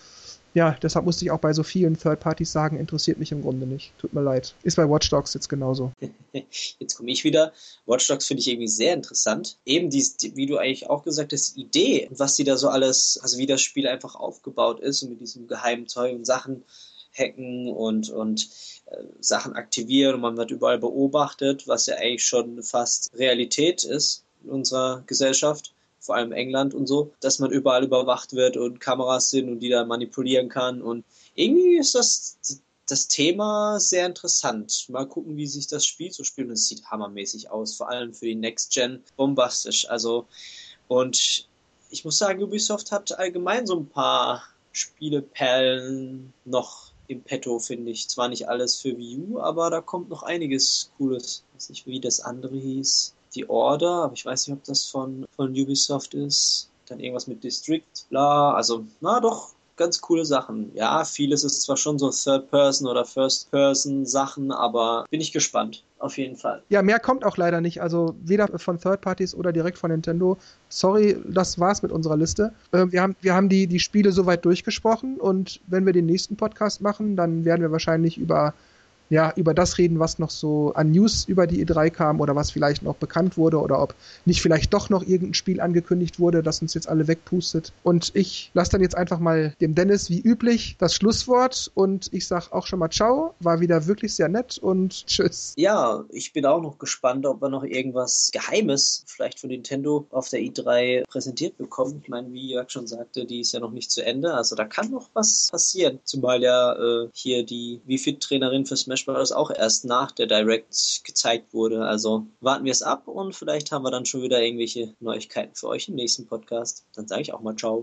ja, deshalb musste ich auch bei so vielen Third Parties sagen, interessiert mich im Grunde nicht. Tut mir leid. Ist bei Watch Dogs jetzt genauso. <laughs> Jetzt komme ich wieder. Watch Dogs finde ich irgendwie sehr interessant. Eben die, wie du eigentlich auch gesagt hast, Idee, was die da so alles, also wie das Spiel einfach aufgebaut ist und mit diesem geheimen Zeug und Sachen hacken und, und äh, Sachen aktivieren und man wird überall beobachtet, was ja eigentlich schon fast Realität ist in unserer Gesellschaft vor allem England und so, dass man überall überwacht wird und Kameras sind und die da manipulieren kann. Und irgendwie ist das, das Thema sehr interessant. Mal gucken, wie sich das Spiel so spielt. Und es sieht hammermäßig aus, vor allem für die Next Gen bombastisch. Also, und ich muss sagen, Ubisoft hat allgemein so ein paar Spieleperlen noch im Petto, finde ich. Zwar nicht alles für Wii U, aber da kommt noch einiges Cooles. Ich weiß nicht, wie das andere hieß. The Order, aber ich weiß nicht, ob das von, von Ubisoft ist. Dann irgendwas mit District, bla. Also, na doch, ganz coole Sachen. Ja, vieles ist zwar schon so Third-Person oder First-Person-Sachen, aber bin ich gespannt. Auf jeden Fall. Ja, mehr kommt auch leider nicht. Also weder von Third-Parties oder direkt von Nintendo. Sorry, das war's mit unserer Liste. Äh, wir haben, wir haben die, die Spiele soweit durchgesprochen und wenn wir den nächsten Podcast machen, dann werden wir wahrscheinlich über ja, über das reden, was noch so an News über die E3 kam oder was vielleicht noch bekannt wurde oder ob nicht vielleicht doch noch irgendein Spiel angekündigt wurde, das uns jetzt alle wegpustet. Und ich lasse dann jetzt einfach mal dem Dennis wie üblich das Schlusswort und ich sag auch schon mal ciao, war wieder wirklich sehr nett und <laughs> tschüss. Ja, ich bin auch noch gespannt, ob wir noch irgendwas Geheimes vielleicht von Nintendo auf der E3 präsentiert bekommen. Ich meine, wie Jörg schon sagte, die ist ja noch nicht zu Ende, also da kann noch was passieren. Zumal ja äh, hier die Wii-Fit-Trainerin für Smash Smash Bros. auch erst nach der Direct gezeigt wurde. Also warten wir es ab und vielleicht haben wir dann schon wieder irgendwelche Neuigkeiten für euch im nächsten Podcast. Dann sage ich auch mal ciao.